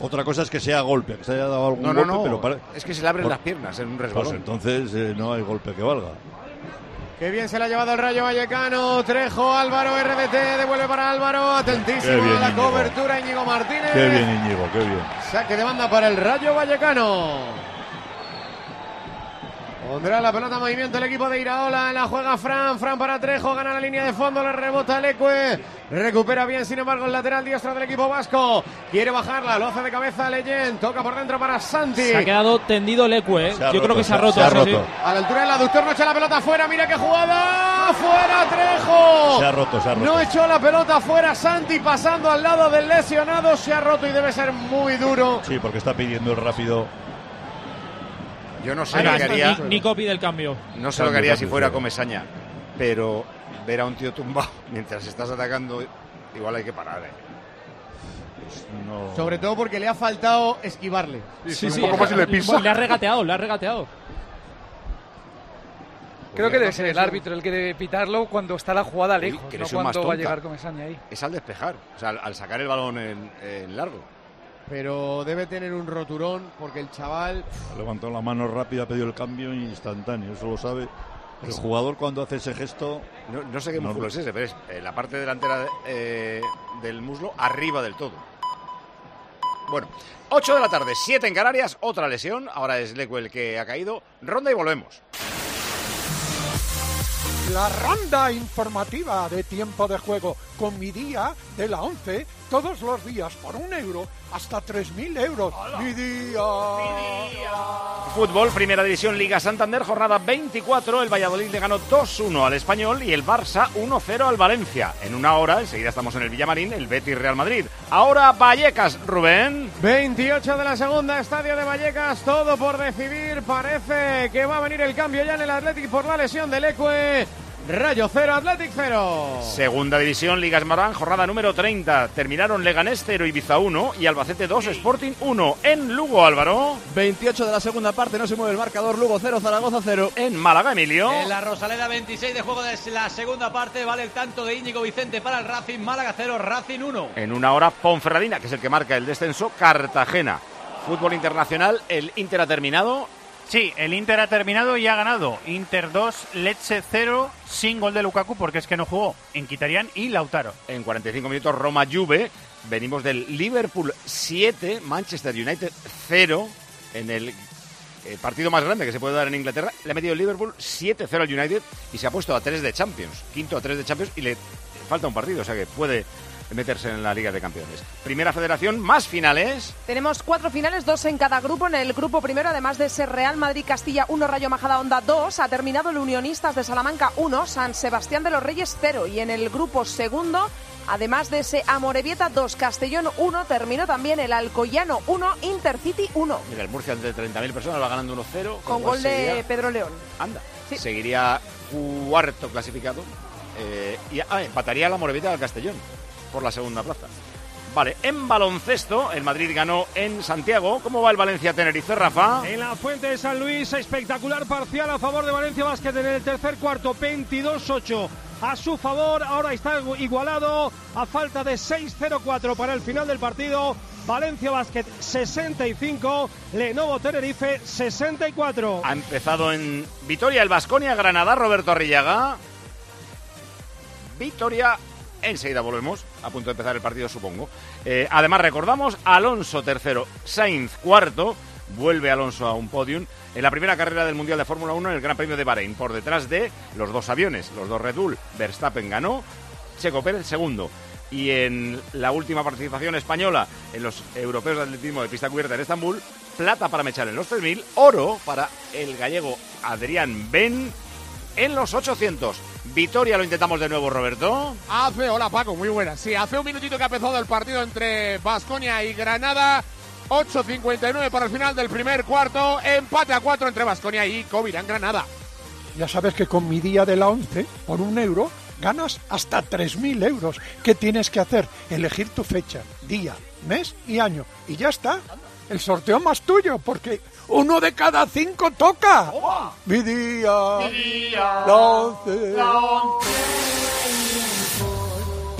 Otra cosa es que sea golpe, que se haya dado algún No, no, golpe, no. pero pare- Es que se le abren Por- las piernas en un Pues resbalón. entonces eh, no hay golpe que valga. Qué bien se la ha llevado el Rayo Vallecano. Trejo, Álvaro, RDT, devuelve para Álvaro. Atentísimo bien, a la Íñigo. cobertura Íñigo Martínez. Qué bien, Íñigo, qué bien. Saque de banda para el Rayo Vallecano. Pondrá la pelota en movimiento el equipo de Iraola. La juega Fran. Fran para Trejo. Gana la línea de fondo. Le rebota Leque. Recupera bien, sin embargo, el lateral diestro del equipo vasco. Quiere bajarla. Lo hace de cabeza Leyen. Toca por dentro para Santi. Se ha quedado tendido Leque. ¿eh? Se ha Yo creo que se ha roto. se ha sí. roto. A la altura del aductor no echa la pelota afuera. Mira qué jugada. ¡Fuera Trejo! Se ha roto, se ha roto. No echó la pelota fuera Santi pasando al lado del lesionado. Se ha roto y debe ser muy duro. Sí, porque está pidiendo el rápido. Yo no sé lo que haría. Ni- Nico pide el cambio. No sé lo que Cambio, haría si fuera cambio. Comesaña, pero ver a un tío tumbado mientras estás atacando, igual hay que parar. ¿eh? Pues no- Sobre todo porque le ha faltado esquivarle. Sí, un sí, poco más y le pisa. Le ha regateado, le ha regateado. Creo que debe ser el árbitro el que debe pitarlo cuando está la jugada lejos, no un cuando va a llegar Comesaña ahí. Es al despejar, o sea, al, al sacar el balón en, en largo. Pero debe tener un roturón porque el chaval. Ha levantado la mano rápida, ha pedido el cambio instantáneo, eso lo sabe. El jugador cuando hace ese gesto... No, no sé qué No, músculo es ese, pero es eh, la parte delantera eh, del muslo arriba del todo. Bueno, 8 de la tarde, 7 en Canarias, otra lesión. Ahora es Leco el que ha caído. Ronda y volvemos. La ronda informativa de tiempo de juego con mi día de la 11 todos los días por un euro hasta 3.000 euros. Mi día. Fútbol, Primera División, Liga Santander, jornada 24. El Valladolid le ganó 2-1 al Español y el Barça 1-0 al Valencia. En una hora, enseguida estamos en el Villamarín, el Betis Real Madrid. Ahora Vallecas, Rubén. 28 de la segunda, estadio de Vallecas, todo por decidir. Parece que va a venir el cambio ya en el Athletic por la lesión del Ecue. Rayo 0, Athletic 0. Segunda División, Liga Esmarán, jornada número 30. Terminaron Leganés 0, Ibiza 1 y Albacete 2, Sporting 1. En Lugo, Álvaro. 28 de la segunda parte, no se mueve el marcador. Lugo 0, Zaragoza 0. En Málaga, Emilio. En la Rosaleda 26 de juego de la segunda parte vale el tanto de Íñigo Vicente para el Racing, Málaga 0, Racing 1. En una hora, Ponferradina, que es el que marca el descenso, Cartagena. Fútbol internacional, el Inter ha terminado. Sí, el Inter ha terminado y ha ganado. Inter 2, Lecce 0, sin gol de Lukaku porque es que no jugó en Quitarian y Lautaro. En 45 minutos, Roma Juve. Venimos del Liverpool 7, Manchester United 0. En el eh, partido más grande que se puede dar en Inglaterra, le ha metido el Liverpool 7-0 al United y se ha puesto a 3 de Champions. Quinto a 3 de Champions y le falta un partido, o sea que puede meterse en la Liga de Campeones. Primera federación, más finales. Tenemos cuatro finales, dos en cada grupo. En el grupo primero, además de ser Real Madrid Castilla 1, Rayo Majadahonda 2, ha terminado el Unionistas de Salamanca 1, San Sebastián de los Reyes 0. Y en el grupo segundo, además de ese Amorebieta 2, Castellón 1, terminó también el Alcoyano 1, Intercity 1. Mira, el Murcia de 30.000 personas va ganando 1-0. Con gol de Pedro León. Anda. Seguiría cuarto clasificado. eh, y ah, empataría la Morevieta al Castellón por la segunda plaza. Vale, en baloncesto, el Madrid ganó en Santiago. ¿Cómo va el Valencia-Tenerife, Rafa? En la Fuente de San Luis, espectacular parcial a favor de Valencia Basket en el tercer cuarto, 22-8 a su favor. Ahora está igualado a falta de 6-0-4 para el final del partido. Valencia Basket 65, Lenovo Tenerife 64. Ha empezado en Vitoria el Vasconia Granada, Roberto Arrillaga. Vitoria Enseguida volvemos, a punto de empezar el partido, supongo. Eh, además, recordamos, Alonso tercero, Sainz cuarto. Vuelve Alonso a un podium en la primera carrera del Mundial de Fórmula 1 en el Gran Premio de Bahrein, por detrás de los dos aviones, los dos Red Bull. Verstappen ganó, Checo Pérez segundo. Y en la última participación española en los europeos de atletismo de pista cubierta en Estambul, plata para Mechar en los 3000, oro para el gallego Adrián Ben en los 800. Vitoria lo intentamos de nuevo, Roberto. Hace, hola Paco, muy buena. Sí, hace un minutito que ha empezado el partido entre Vasconia y Granada. 8.59 para el final del primer cuarto. Empate a 4 entre Vasconia y Covirán Granada. Ya sabes que con mi día de la 11, por un euro, ganas hasta 3.000 euros. ¿Qué tienes que hacer? Elegir tu fecha, día, mes y año. Y ya está. El sorteo más tuyo, porque uno de cada cinco toca. Mi día. Mi día. La once. La once.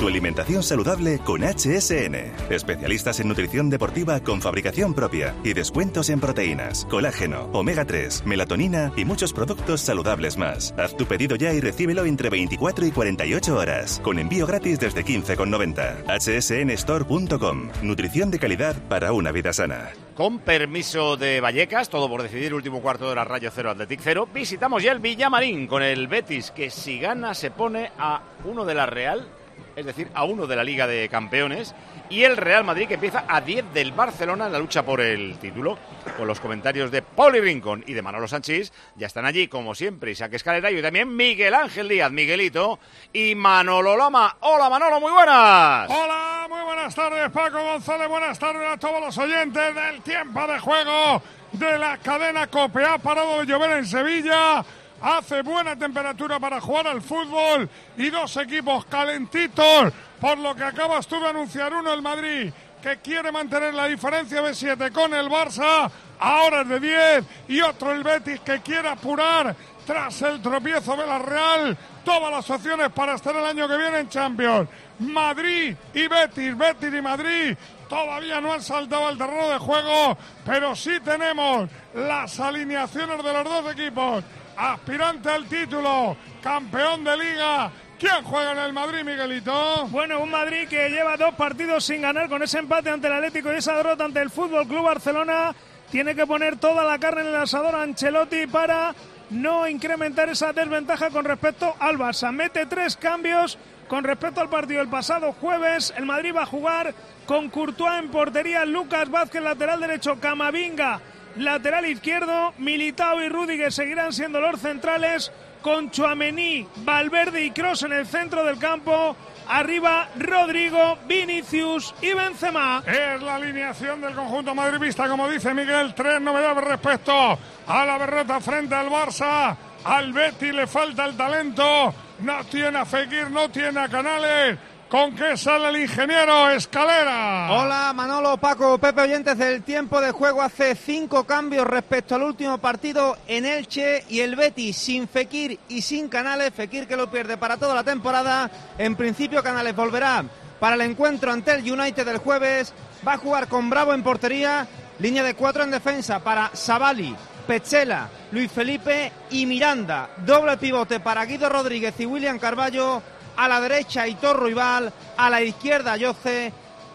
Tu alimentación saludable con HSN. Especialistas en nutrición deportiva con fabricación propia y descuentos en proteínas, colágeno, omega 3, melatonina y muchos productos saludables más. Haz tu pedido ya y recíbelo entre 24 y 48 horas, con envío gratis desde 15,90. hsnstore.com. Nutrición de calidad para una vida sana. Con permiso de Vallecas, todo por decidir último cuarto de la Rayo 0 Athletic 0. Visitamos ya el Villamarín con el Betis, que si gana se pone a uno de la Real es decir, a uno de la Liga de Campeones, y el Real Madrid que empieza a 10 del Barcelona en la lucha por el título. Con los comentarios de Pauli Rincón y de Manolo Sánchez, ya están allí, como siempre, Isaac Escalera y también Miguel Ángel Díaz, Miguelito y Manolo Loma. Hola Manolo, muy buenas. Hola, muy buenas tardes Paco González, buenas tardes a todos los oyentes del tiempo de juego de la cadena COPE. Ha parado de llover en Sevilla hace buena temperatura para jugar al fútbol y dos equipos calentitos, por lo que acabas tú de anunciar uno el Madrid que quiere mantener la diferencia de 7 con el Barça, ahora es de 10, y otro el Betis que quiere apurar tras el tropiezo de la Real todas las opciones para estar el año que viene en Champions. Madrid y Betis, Betis y Madrid todavía no han saltado al terreno de juego, pero sí tenemos las alineaciones de los dos equipos aspirante al título, campeón de liga. ¿Quién juega en el Madrid, Miguelito? Bueno, un Madrid que lleva dos partidos sin ganar con ese empate ante el Atlético y esa derrota ante el Fútbol Club Barcelona. Tiene que poner toda la carne en el asador Ancelotti para no incrementar esa desventaja con respecto al Barça. Mete tres cambios con respecto al partido del pasado jueves. El Madrid va a jugar con Courtois en portería, Lucas Vázquez lateral derecho, Camavinga lateral izquierdo, Militao y Rudiger seguirán siendo los centrales, con Chuamení, Valverde y Cross en el centro del campo. Arriba Rodrigo, Vinicius y Benzema. Es la alineación del conjunto madridista, como dice Miguel. Tres novedades respecto a la berreta frente al Barça. Al Betty le falta el talento. No tiene a Fekir, no tiene a Canales. ¿Con qué sale el ingeniero Escalera? Hola Manolo, Paco, Pepe Oyentes del tiempo de juego hace cinco cambios respecto al último partido en Elche y el Betis sin Fekir y sin Canales. Fekir que lo pierde para toda la temporada. En principio Canales volverá para el encuentro ante el United del jueves. Va a jugar con Bravo en portería. Línea de cuatro en defensa para Savali, Pechela, Luis Felipe y Miranda. Doble pivote para Guido Rodríguez y William Carballo a la derecha Hitor Rival, a la izquierda Yoce,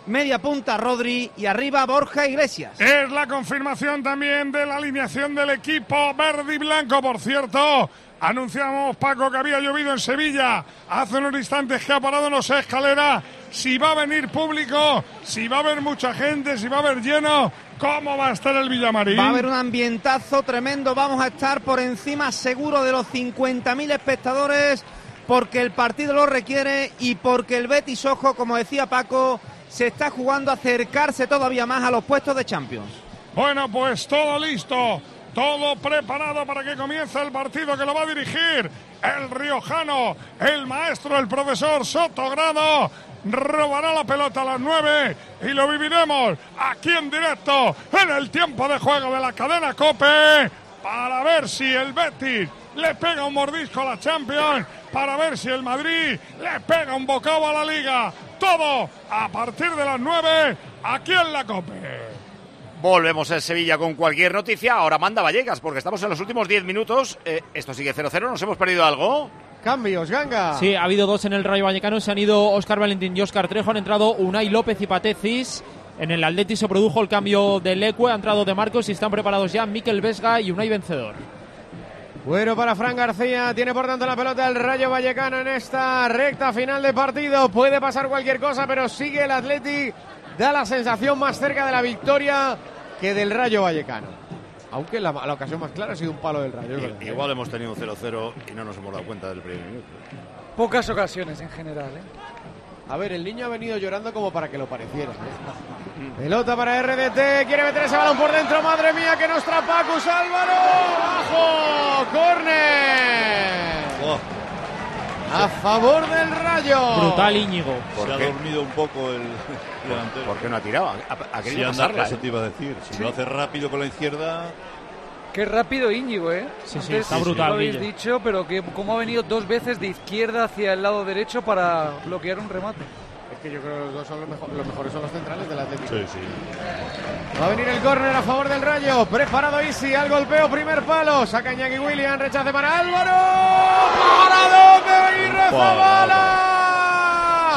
media punta Rodri. Y arriba Borja Iglesias. Es la confirmación también de la alineación del equipo verde y blanco, por cierto. Anunciamos, Paco, que había llovido en Sevilla. Hace unos instantes que ha parado, no sé, escalera, si va a venir público, si va a haber mucha gente, si va a haber lleno, ¿cómo va a estar el Villamarín? Va a haber un ambientazo tremendo, vamos a estar por encima seguro de los 50.000 espectadores porque el partido lo requiere y porque el Betis, ojo, como decía Paco, se está jugando a acercarse todavía más a los puestos de Champions. Bueno, pues todo listo, todo preparado para que comience el partido que lo va a dirigir el riojano, el maestro, el profesor Sotogrado. robará la pelota a las 9 y lo viviremos aquí en directo en el tiempo de juego de la cadena Cope para ver si el Betis le pega un mordisco a la Champions, para ver si el Madrid le pega un bocado a la Liga. Todo a partir de las 9 aquí en la Cope. Volvemos en Sevilla con cualquier noticia. Ahora manda Vallecas, porque estamos en los últimos 10 minutos. Eh, esto sigue 0-0. ¿Nos hemos perdido algo? Cambios, ganga. Sí, ha habido dos en el Rayo Vallecano. Se han ido Oscar Valentín y Oscar Trejo. Han entrado Unai López y Patecis. En el Atleti se produjo el cambio del Lecue. Ha entrado De Marcos y están preparados ya Miquel Vesga y Unai Vencedor. Bueno para Fran García, tiene por tanto la pelota el Rayo Vallecano en esta recta final de partido. Puede pasar cualquier cosa, pero sigue el Atleti. Da la sensación más cerca de la victoria que del Rayo Vallecano. Aunque la, la ocasión más clara ha sido un palo del Rayo. Igual hemos tenido 0-0 y no nos hemos dado cuenta del primer minuto. Pocas ocasiones en general, ¿eh? A ver, el niño ha venido llorando como para que lo pareciera. ¿eh? Pelota para RDT, quiere meter ese balón por dentro, madre mía, que nos Pacus Álvaro. ¡Bajo! ¡Corner! A favor del Rayo. Brutal Íñigo. Se ha dormido un poco el delantero. ¿Por qué no ha tirado? Ha, ha Sí, querido anda, pasarla, eso ¿eh? te iba a decir. Si Sí. lo hace rápido con la izquierda, Qué rápido Íñigo, ¿eh? Sí, sí, Antes está brutal, Lo habéis Guille. dicho, pero que cómo ha venido dos veces de izquierda hacia el lado derecho para bloquear un remate. Es que yo creo que los dos son los, mejor- los mejores son los centrales del Atlético. sí, sí. Va a venir el córner a favor del Rayo. Preparado Isi al golpeo, primer palo. Saca Iñaki William, rechace para Álvaro. ¡Paradón de Aguirre Zabala!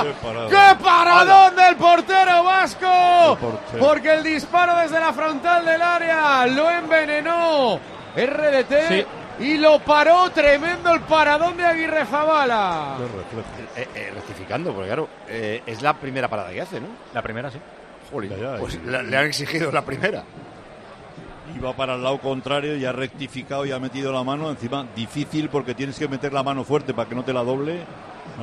Qué parada. ¡Qué paradón del portero vasco! portero. Porque el disparo desde la frontal del área lo envenenó RDT Sí. Y lo paró. Tremendo el paradón de Aguirre Zabala. Eh, eh, rectificando, porque claro, eh, es la primera parada que hace, ¿no? La primera, sí. Jolín, pues le han exigido la primera. Iba para el lado contrario y ha rectificado y ha metido la mano. Encima, difícil porque tienes que meter la mano fuerte para que no te la doble.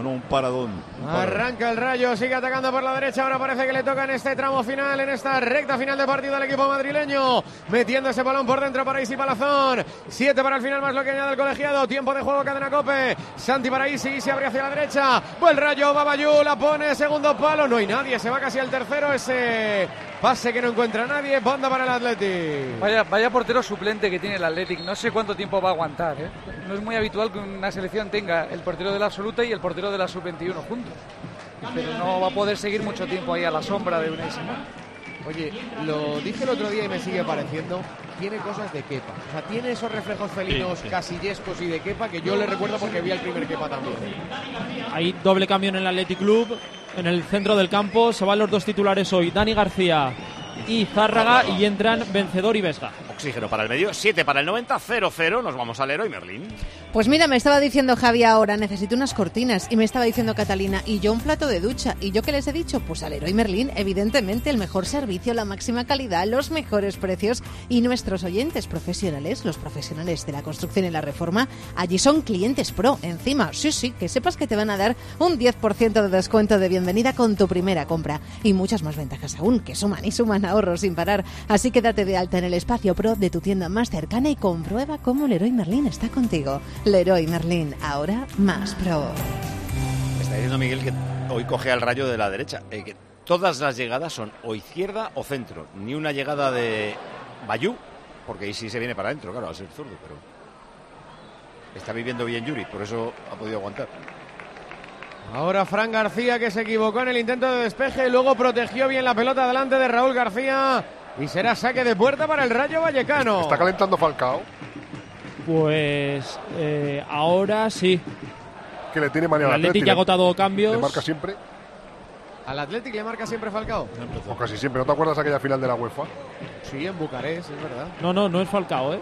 No, un paradón. Arranca el rayo, sigue atacando por la derecha. Ahora parece que le toca en este tramo final, en esta recta final de partido al equipo madrileño. Metiendo ese balón por dentro para Isi Palazón. Siete para el final, más lo que añade el colegiado. Tiempo de juego, cadena cope. Santi para Isi, Isi abre hacia la derecha. Buen rayo, Babayú la pone, segundo palo. No hay nadie, se va casi al tercero. Ese pase que no encuentra nadie. Banda para el Atleti. Vaya, vaya portero suplente que tiene el Athletic. No sé cuánto tiempo va a aguantar. ¿eh? No es muy habitual que una selección tenga el portero de la absoluta y el portero de la sub-21 juntos. Pero no va a poder seguir mucho tiempo ahí a la sombra de Unai Simón. Oye, lo dije el otro día y me sigue pareciendo. Tiene cosas de Kepa. O sea, tiene esos reflejos felinos casillescos y de Kepa que yo le recuerdo porque vi al primer Kepa también. Hay doble cambio en el Athletic Club. En el centro del campo se van los dos titulares hoy, Dani García y Zárraga, y entran Vencedor y Vesga. Oxígeno para el medio, 7 para el 90, 0-0. Nos vamos al Leroy Merlín. Pues mira, me estaba diciendo Javi ahora, necesito unas cortinas. Y me estaba diciendo Catalina, y yo un plato de ducha. ¿Y yo qué les he dicho? Pues al Leroy Merlin, evidentemente, el mejor servicio, la máxima calidad, los mejores precios. Y nuestros oyentes profesionales, los profesionales de la construcción y la reforma, allí son clientes pro. Encima, sí, sí, que sepas que te van a dar un 10% de descuento de bienvenida con tu primera compra. Y muchas más ventajas aún, que suman y suman ahorros sin parar. Así que date de alta en el espacio pro de tu tienda más cercana y comprueba cómo Leroy Merlin está contigo. Leroy Merlin, ahora más pro. Está diciendo Miguel que hoy coge al rayo de la derecha. eh, que todas las llegadas son o izquierda o centro. Ni una llegada de Bayú, porque ahí sí se viene para adentro, claro, al ser zurdo, pero. Está viviendo bien Yuri, por eso ha podido aguantar. Ahora Fran García que se equivocó en el intento de despeje y luego protegió bien la pelota delante de Raúl García. Y será saque de puerta para el Rayo Vallecano. Está calentando Falcao, Pues eh, ahora sí. que le tiene manía al Athletic Atleti, ya ha le- agotado cambios. Le marca siempre, Al Athletic le marca siempre Falcao. o casi siempre. ¿No te acuerdas aquella final de la UEFA? Sí, en Bucarest, es verdad. No, no, no es Falcao, ¿eh?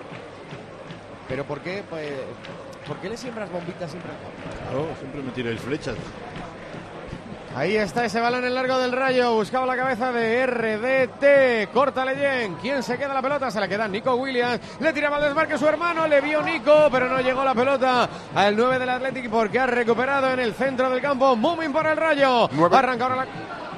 Pero ¿por qué, pues, ¿por qué le siembras bombitas siempre a Falcao? Claro, siempre me tiráis flechas. Ahí está ese balón en largo del Rayo. Buscaba la cabeza de RDT. Corta Leyen. ¿Quién se queda la pelota? Se la queda Nico Williams. Le tiraba al desmarque su hermano. Le vio Nico, pero no llegó la pelota al 9 del Athletic porque ha recuperado en el centro del campo. Mumin para el Rayo. Arranca ahora la.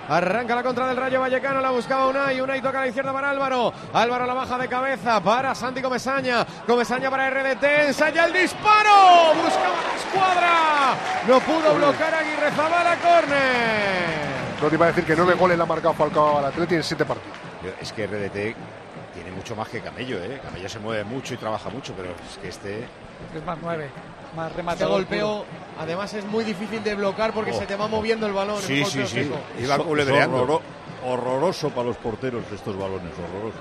Arranca la contra del Rayo Vallecano, la buscaba Unai, Unai toca a la izquierda para Álvaro, Álvaro la baja de cabeza para Santi Comesaña, Comesaña para RDT, ensaya el disparo, buscaba escuadra. No pudo bloquear a Aguirre Zabala, córner. No te iba a decir que nueve goles le ha marcado Falcao al Atleti en siete partidos. Es que RDT tiene mucho más que Camello, ¿eh? Camello se mueve mucho y trabaja mucho, pero es que este... Es más nueve, más Este golpeo, además, es muy difícil de bloquear porque Oh. se te va moviendo el balón. Sí, seco. Iba Es culebreando. horroro- horroroso para los porteros de estos balones, horroroso.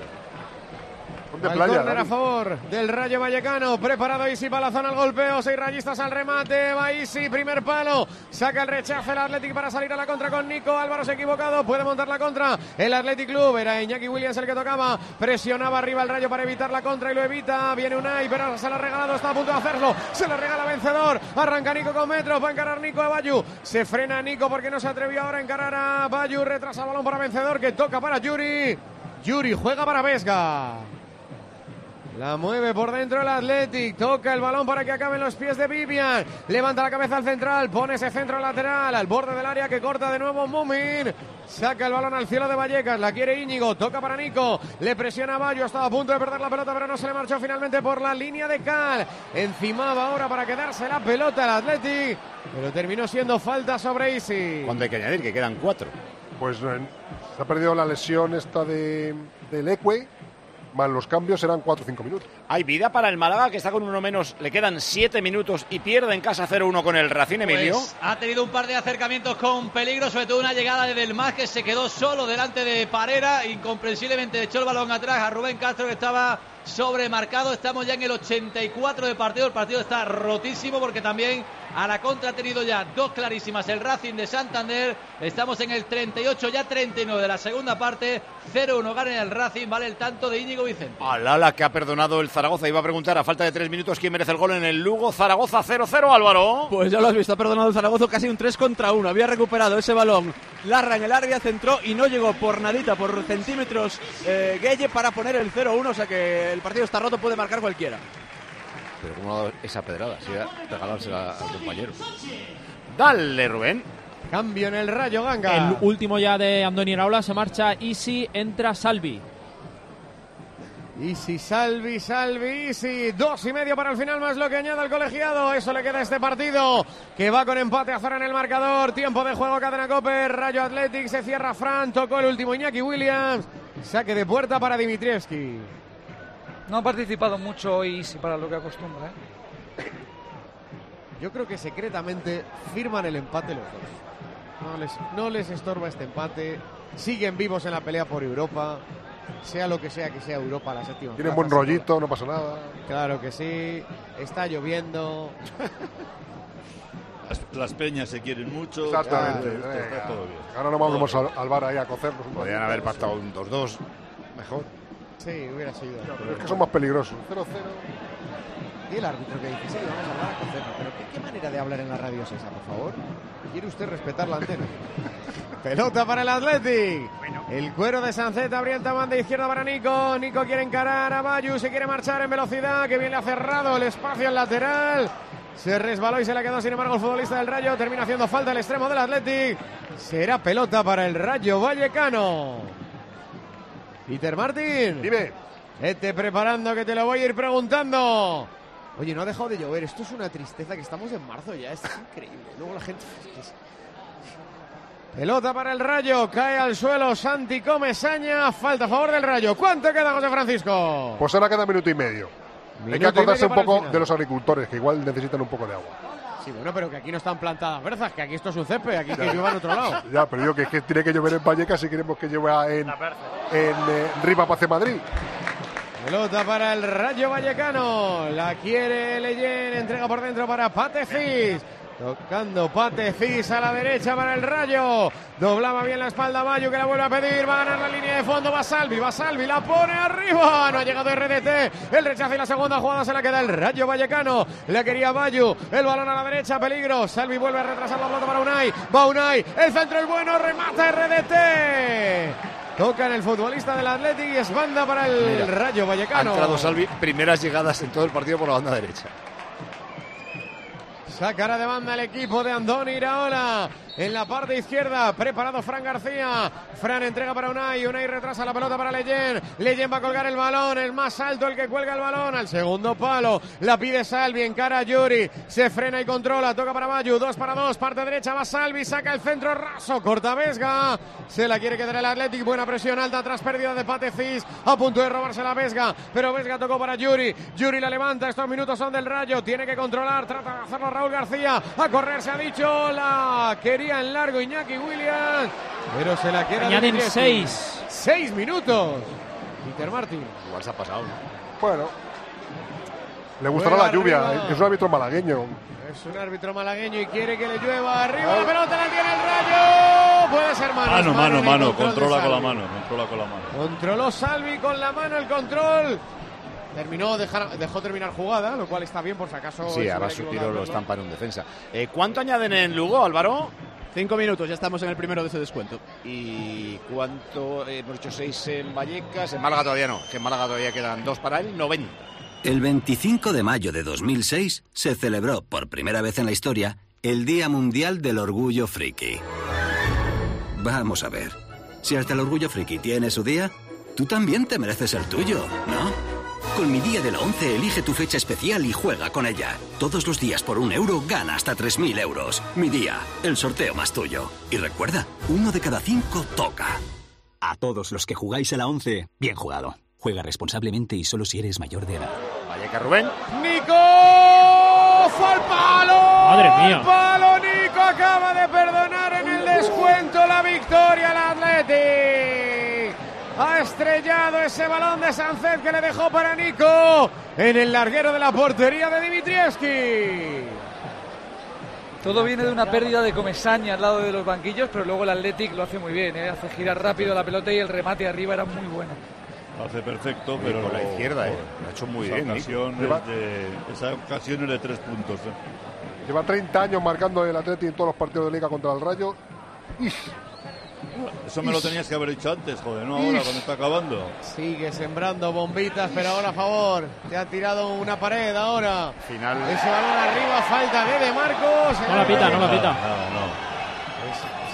Al playa, córner a favor del Rayo Vallecano. Preparado Isi para la zona al golpeo. Seis rayistas al remate. Va Isi, primer palo. Saca el rechazo el Athletic para salir a la contra con Nico. Álvaro se ha equivocado. Puede montar la contra. El Athletic Club. Era Iñaki Williams el que tocaba. Presionaba arriba el Rayo para evitar la contra y lo evita. Viene Unai, pero se la ha regalado. Está a punto de hacerlo. Se la regala vencedor. Arranca Nico con metros. Va a encarar Nico a Bayu. Se frena Nico porque no se atrevió ahora a encarar a Bayu. Retrasa el balón para vencedor que toca para Yuri. Yuri juega para Vesga. La mueve por dentro el Athletic. Toca el balón para que acaben los pies de Vivian. Levanta la cabeza al central. Pone ese centro lateral al borde del área que corta de nuevo Mumin. Saca el balón al cielo de Vallecas. La quiere Íñigo. Toca para Nico. Le presiona a Bayo. Estaba a punto de perder la pelota, pero no se le marchó finalmente por la línea de Cal. Encimaba ahora para quedarse la pelota el Athletic. Pero terminó siendo falta sobre Isi. Cuando hay que añadir que quedan cuatro. Pues eh, se ha perdido la lesión esta de, del Ecue, más los cambios serán 4 o 5 minutos. Hay vida para el Málaga, que está con uno menos. Le quedan siete minutos y pierde en casa 0-1 con el Racing Emilio. Pues ha tenido un par de acercamientos con peligro, sobre todo una llegada de Del Más que se quedó solo delante de Parera, incomprensiblemente echó el balón atrás a Rubén Castro que estaba sobremarcado. Estamos ya en el 84 de partido, el partido está rotísimo porque también a la contra ha tenido ya dos clarísimas el Racing de Santander. Estamos en el 38, ya 39 de la segunda parte. 0-1 gana el Racing, vale el tanto de Íñigo Vicente. Alala que ha perdonado el Zaragoza. Iba a preguntar a falta de tres minutos quién merece el gol en el Lugo. Zaragoza 0-0, Álvaro. Pues ya lo has visto, ha perdonado el Zaragoza casi un 3 contra 1. Había recuperado ese balón. Larra en el área, centró y no llegó por nadita, por centímetros eh, Gueye para poner el 0-1. O sea que el partido está roto, puede marcar cualquiera. Pero cómo ha dado esa pedrada, si era regalársela al compañero. Dale, Rubén. Cambio en el Rayo Ganga. El último ya de Andoni Raola se marcha Easy, entra Salvi. Easy, Salvi, Salvi, Easy. Dos y medio para el final, más lo que añade el colegiado. Eso le queda a este partido, que va con empate a cero en el marcador. Tiempo de juego, Cadena Cope. Rayo Athletic, se cierra Fran, tocó el último Iñaki Williams. Saque de puerta para Dimitrievski. No ha participado mucho hoy, sí, para lo que acostumbra. ¿eh? Yo creo que secretamente firman el empate los dos. No les, no les estorba este empate. Siguen vivos en la pelea por Europa. Sea lo que sea que sea Europa la séptima. Tienen buen rollito, no pasa nada. Claro que sí. Está lloviendo. Las, las peñas se quieren mucho. Exactamente. Esto está venga. todo bien. Ahora nos vamos al, al bar ahí a cocernos Podrían haber pactado un 2-2. Mejor. Sí, hubiera sido. Pero es que son más peligrosos. 0-0. Y el árbitro que dice, sí, vamos a hablar a cocernos. Pero ¿qué, qué manera de hablar en la radio es esa, por favor? ¿Quiere usted respetar la antena? Pelota para el Athletic. El cuero de Sanceta abrió el tabán de izquierda para Nico. Nico quiere encarar a Bayu. Se quiere marchar en velocidad. Que bien le ha cerrado el espacio al lateral. Se resbaló y se la quedó, sin embargo, el futbolista del Rayo. Termina haciendo falta el extremo del Athletic. Será pelota para el Rayo Vallecano. Peter Martín. Dime. Vete preparando que te lo voy a ir preguntando. Oye, no ha dejado de llover. Esto es una tristeza que estamos en marzo ya. Esto es increíble. Luego la gente. Pelota para el Rayo. Cae al suelo Santi Comesaña. Falta a favor del Rayo. ¿Cuánto queda, José Francisco? Pues ahora queda minuto y medio. Hay que acordarse un poco de los agricultores, que igual necesitan un poco de agua. Sí, bueno, pero que aquí no están plantadas berzas, que aquí esto es un césped, aquí que llueva en otro lado. Ya, pero yo que es que tiene que llover en Vallecas si queremos que llueva en, en eh, Riva Pace Madrid. Pelota para el Rayo Vallecano. La quiere Leyen. Entrega por dentro para Patefis. Tocando Patefis a la derecha para el Rayo. Doblaba bien la espalda Bayo que la vuelve a pedir. Va a ganar la línea de fondo. Va Salvi. Va Salvi. La pone arriba. No ha llegado RDT. El rechazo y la segunda jugada se la queda el Rayo Vallecano. La quería Bayo. El balón a la derecha. Peligro. Salvi vuelve a retrasar la pelota para Unai. Va Unai. El centro es bueno. Remata RDT. Toca en el futbolista del Athletic y es banda para el Mira, Rayo Ha Vallecano. entrado Salvi, primeras llegadas en todo el partido por la banda derecha. Sacará de banda el equipo de Andoni Iraola. En la parte izquierda. Preparado Fran García. Fran entrega para Unai. Unai retrasa la pelota para Leyen. Leyen va a colgar el balón. El más alto, el que cuelga el balón. Al segundo palo. La pide Salvi. Encara a Yuri. Se frena y controla. Toca para Mayu. Dos para dos. Parte derecha va Salvi. Saca el centro raso. Corta Vesga. Se la quiere quedar el Athletic. Buena presión alta tras pérdida de Patecis. A punto de robarse la Vesga. Pero Vesga tocó para Yuri. Yuri la levanta. Estos minutos son del rayo. Tiene que controlar. Trata de hacerlo Raúl García. A correr se ha dicho. La quería en largo Iñaki Williams. Pero se la queda. Añaden seis. Seis minutos. Peter Martin. Igual se ha pasado. ¿no? Bueno. Le gustará la lluvia. arriba. Es un árbitro malagueño. Es un árbitro malagueño y quiere que le llueva arriba. La pelota la tiene el rayo. Puede ser mano. Mano, mano, Controla con la mano. Controla con la mano. Controló Salvi con la mano el control. Terminó, dejar- dejó terminar jugada, lo cual está bien por si acaso. Sí, ahora su tiro lo estampa en un defensa. Eh, ¿Cuánto añaden en Lugo, Álvaro? Cinco minutos, ya estamos en el primero de ese descuento. ¿Y cuánto? eh, hemos hecho seis en Vallecas. En Málaga todavía no, que en Málaga todavía quedan dos para él, 90. El 25 de mayo de 2006 se celebró por primera vez en la historia el Día Mundial del Orgullo Friki. Vamos a ver, si hasta el Orgullo Friki tiene su día, tú también te mereces el tuyo, ¿no? Con mi día de la 11 elige tu fecha especial y juega con ella. Todos los días por un euro gana hasta 3.000 euros. Mi día, el sorteo más tuyo. Y recuerda, uno de cada cinco toca. A todos los que jugáis a la 11, bien jugado. Juega responsablemente y solo si eres mayor de edad. Valleca Rubén. ¡Nico! ¡Fue al palo! Madre mía. ¡Al palo! Nico acaba de perdonar en el descuento la victoria al Athletic. Ha estrellado ese balón de Sancet que le dejó para Nico en el larguero de la portería de Dimitrievski. Todo viene de una pérdida de Comesaña al lado de los banquillos, pero luego el Athletic lo hace muy bien, ¿eh? hace girar rápido la pelota y el remate arriba era muy bueno. Lo hace perfecto, pero por la lo- izquierda, eh. Lo ha hecho muy esa bien, Nico. Ocasión es Lleva- de, esa ocasión es de tres puntos. eh. Lleva 30 años marcando el Atleti en todos los partidos de Liga contra el Rayo. Eso me lo tenías que haber dicho antes, joder, no ahora cuando está acabando. Sigue sembrando bombitas, pero ahora a favor. Te ha tirado una pared ahora. Final. Ese balón arriba, falta de De Marcos. No la pita, no la pita.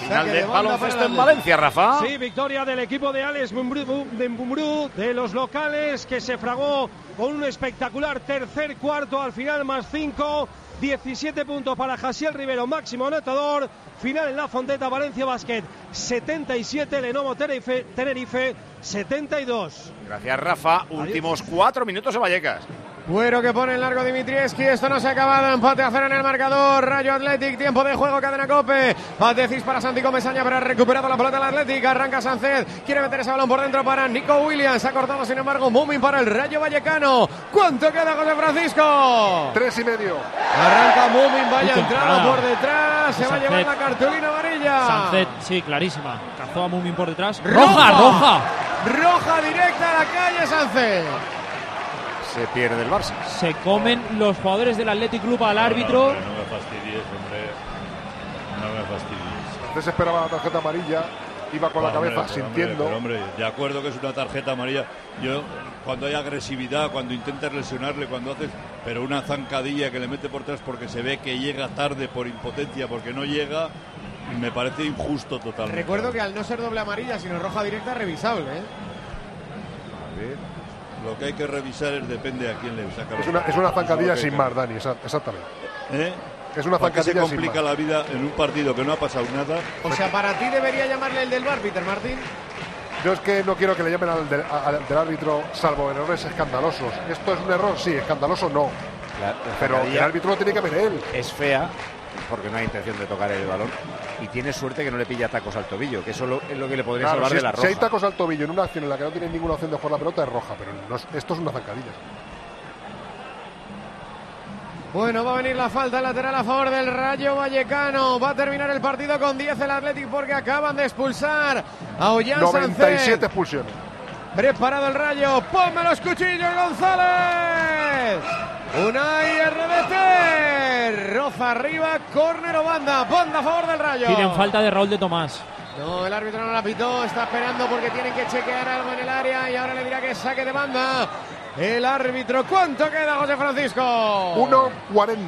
Final Saque de de baloncesto en Valencia, Rafa. Sí, victoria del equipo de Alex Mumbrú, de Mumbrú, de los locales, que se fragó con un espectacular tercer cuarto al final, más 5, 17 puntos para Jasiel Rivero, máximo anotador. Final en la Fonteta, Valencia Basket, 77, Lenovo Tenerife, Tenerife 72. Gracias, Rafa. Últimos cuatro minutos en Vallecas. Cuero que pone en largo Dimitrieski. Esto no se ha acabado. Empate a cero en el marcador. Rayo Athletic. Tiempo de juego. Cadena Cope. Patecis para Santi Comesaña. Pero ha recuperado la pelota el Athletic. Arranca Sanced. Quiere meter ese balón por dentro para Nico Williams. Ha cortado, sin embargo, Mumin para el Rayo Vallecano. ¿Cuánto queda, José Francisco? Tres y medio. Arranca Mumin. Vaya entrada por detrás. Se va a llevar la cartulina amarilla. Sancet, sí, clarísima. Cazó a Mumin por detrás. Roja. ¡Roja, roja! Roja directa a la calle Sanced. Se pierde el Barça. Se comen los jugadores del Athletic Club al árbitro. No, me fastidies, hombre. No me fastidies. Antes esperaba la tarjeta amarilla. Iba con la Hombre, cabeza pero, sintiendo. Hombre, pero, hombre, de acuerdo que es una tarjeta amarilla. Yo, cuando hay agresividad, cuando intentas lesionarle, cuando haces. Pero una zancadilla que le mete por atrás porque se ve que llega tarde por impotencia, porque no llega, me parece injusto totalmente. Recuerdo que al no ser doble amarilla, sino roja directa, revisable. ¿eh? A ver, Lo que hay que revisar es depende a quién le saca Es una, es una zancadilla sin más, Dani, exa- exactamente. ¿Eh? Es una ¿Por qué se complica la vida en un partido que no ha pasado nada? O sea, para ti debería llamarle el del bar, Peter Martín. Yo es que no quiero que le llamen al del, al del árbitro, salvo errores escandalosos. ¿Esto es un error? Sí, escandaloso no. Pero el árbitro lo tiene que ver él. Es fea porque no hay intención de tocar el balón y tiene suerte que no le pilla tacos al tobillo, que eso lo- es lo que le podría Claro, salvar si, de la es- si hay roja. tacos al tobillo en una acción en la que no tiene ninguna opción de jugar la pelota, es roja. Pero no esto es una zancadilla. Bueno, va a venir la falta lateral a favor del Rayo Vallecano. Va a terminar el partido con 10 el Athletic porque acaban de expulsar a Ollán 97 Sánchez. expulsiones. Preparado el Rayo. ¡Ponme los cuchillos, González! Unai RDT. Roza arriba, córner o banda. Banda a favor del Rayo. Piden falta de Raúl de Tomás. No, el árbitro no la pitó, está esperando porque tienen que chequear algo en el área y ahora le dirá que saque de banda. El árbitro, ¿cuánto queda, José Francisco? 1.40.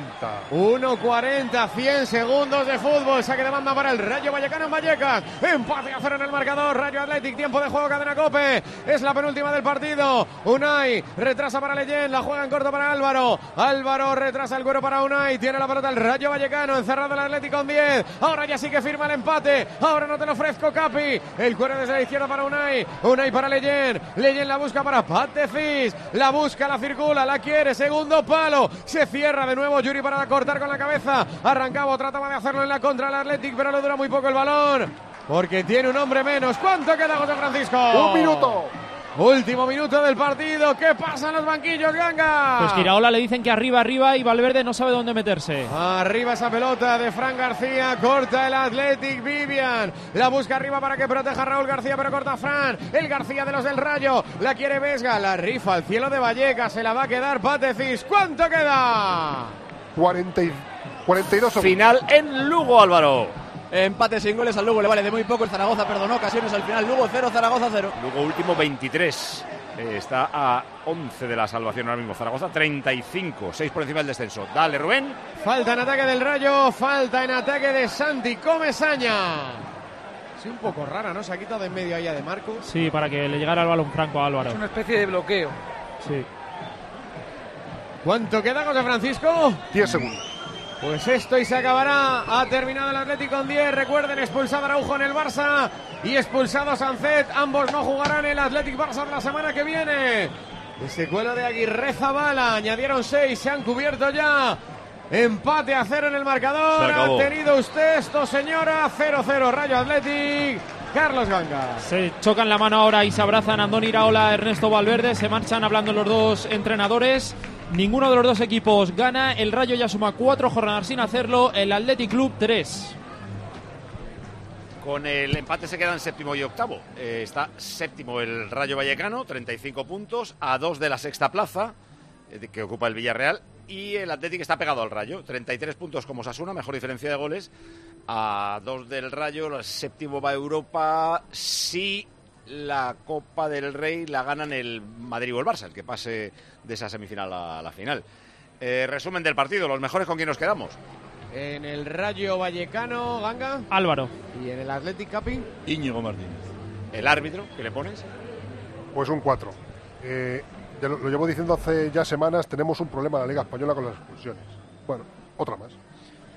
1.40, 100 segundos de fútbol. Saque de banda para el Rayo Vallecano en Vallecas. Empate a cero en el marcador. Rayo Athletic, tiempo de juego, cadena cope. Es la penúltima del partido. Unai retrasa para Leyen, la juega en corto para Álvaro. Álvaro retrasa el cuero para Unai. Tiene la pelota el Rayo Vallecano, encerrado el Atlético con 10. Ahora ya sí que firma el empate. Ahora no te lo ofrezco, Capi. El cuero desde la izquierda para Unai. Unai para Leyen. Leyen la busca para Patefis. La busca, la circula, la quiere. Segundo palo. Se cierra de nuevo Yuri para cortar con la cabeza. Arrancaba, trataba de hacerlo en la contra el Athletic, pero le dura muy poco el balón. Porque tiene un hombre menos. ¿Cuánto queda José Francisco? Un minuto. Último minuto del partido. ¿Qué pasa en los banquillos, Ganga? Pues que Iraola le dicen que arriba, arriba y Valverde no sabe dónde meterse. Arriba esa pelota de Fran García. Corta el Athletic Vivian. La busca arriba para que proteja a Raúl García, pero corta Fran. El García de los del Rayo. La quiere Vesga. La rifa al cielo de Vallecas. Se la va a quedar Patecis. ¿Cuánto queda? 40 y 42 segundos. Final en Lugo, Álvaro. Empate sin goles al Lugo, le vale de muy poco. El Zaragoza perdonó ocasiones al final. Lugo 0, Zaragoza 0. Lugo último 23. Eh, está a 11 de la salvación ahora mismo. Zaragoza 35, 6 por encima del descenso. Dale, Rubén. Falta en ataque del Rayo, falta en ataque de Santi Comesaña. Sí, un poco rara, ¿no? Se ha quitado de en medio allá de Marco. Sí, para que le llegara el balón franco a Álvaro. Es una especie de bloqueo. Sí. ¿Cuánto queda, José Francisco? 10 segundos. Pues esto y se acabará. Ha terminado el Atlético con 10. Recuerden, expulsado Araujo en el Barça y expulsado Sancet. Ambos no jugarán el Athletic Barça la semana que viene. Ese cuelo de Aguirre Zabala. Añadieron 6, se han cubierto ya. Empate a cero en el marcador. Ha tenido usted esto, señora. 0-0 Rayo Athletic. Carlos Ganga. Se chocan la mano ahora y se abrazan Andoni Iraola, Ernesto Valverde. Se marchan hablando los dos entrenadores. Ninguno de los dos equipos gana. El Rayo ya suma cuatro jornadas sin hacerlo. El Athletic Club tres. Con el empate se quedan séptimo y octavo. Eh, está séptimo el Rayo Vallecano, 35 puntos, a dos de la sexta plaza eh, que ocupa el Villarreal. Y el Athletic está pegado al Rayo, 33 puntos como Sasuna, mejor diferencia de goles. A dos del Rayo, el séptimo va a Europa. Si la Copa del Rey la ganan el Madrid o el Barça, el que pase de esa semifinal a la final. Eh, resumen del partido, los mejores con quien nos quedamos. En el Rayo Vallecano, Ganga. Álvaro. Y en el Athletic Capi. Íñigo Martínez. ¿El árbitro? ¿Qué le pones? Pues un 4. Eh, ya lo, lo llevo diciendo hace ya semanas, tenemos un problema en la Liga Española con las expulsiones. Bueno, otra más.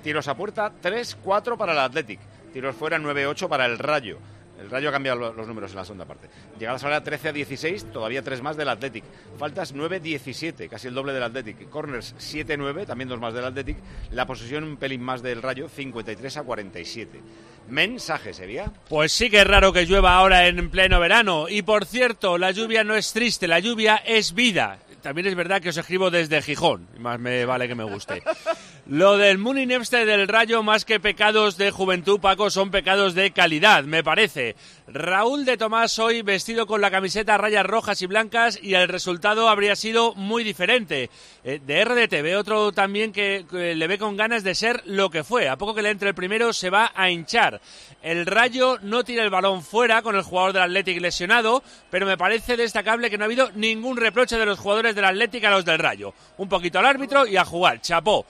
Tiros a puerta, 3-4 para el Athletic. Tiros fuera, 9-8 para el Rayo. El Rayo ha cambiado lo- los números en la segunda parte. Llegadas ahora 13 a 16, todavía tres más del Athletic. Faltas 9-17, casi el doble del Athletic. Corners 7-9, también dos más del Athletic. La posesión un pelín más del Rayo, 53 a 47. Mensaje sería. Pues sí que es raro que llueva ahora en pleno verano. Y por cierto, la lluvia no es triste, la lluvia es vida. También es verdad que os escribo desde Gijón, más me vale que me guste. Lo del Muninevste del Rayo, más que pecados de juventud, Paco, son pecados de calidad, me parece. Raúl de Tomás hoy vestido con la camiseta a rayas rojas y blancas y el resultado habría sido muy diferente. Eh, de ve otro también que, que le ve con ganas de ser lo que fue. A poco que le entre el primero se va a hinchar. El Rayo no tira el balón fuera con el jugador del Athletic lesionado, pero me parece destacable que no ha habido ningún reproche de los jugadores del Athletic a los del Rayo. Un poquito al árbitro y a jugar, chapó.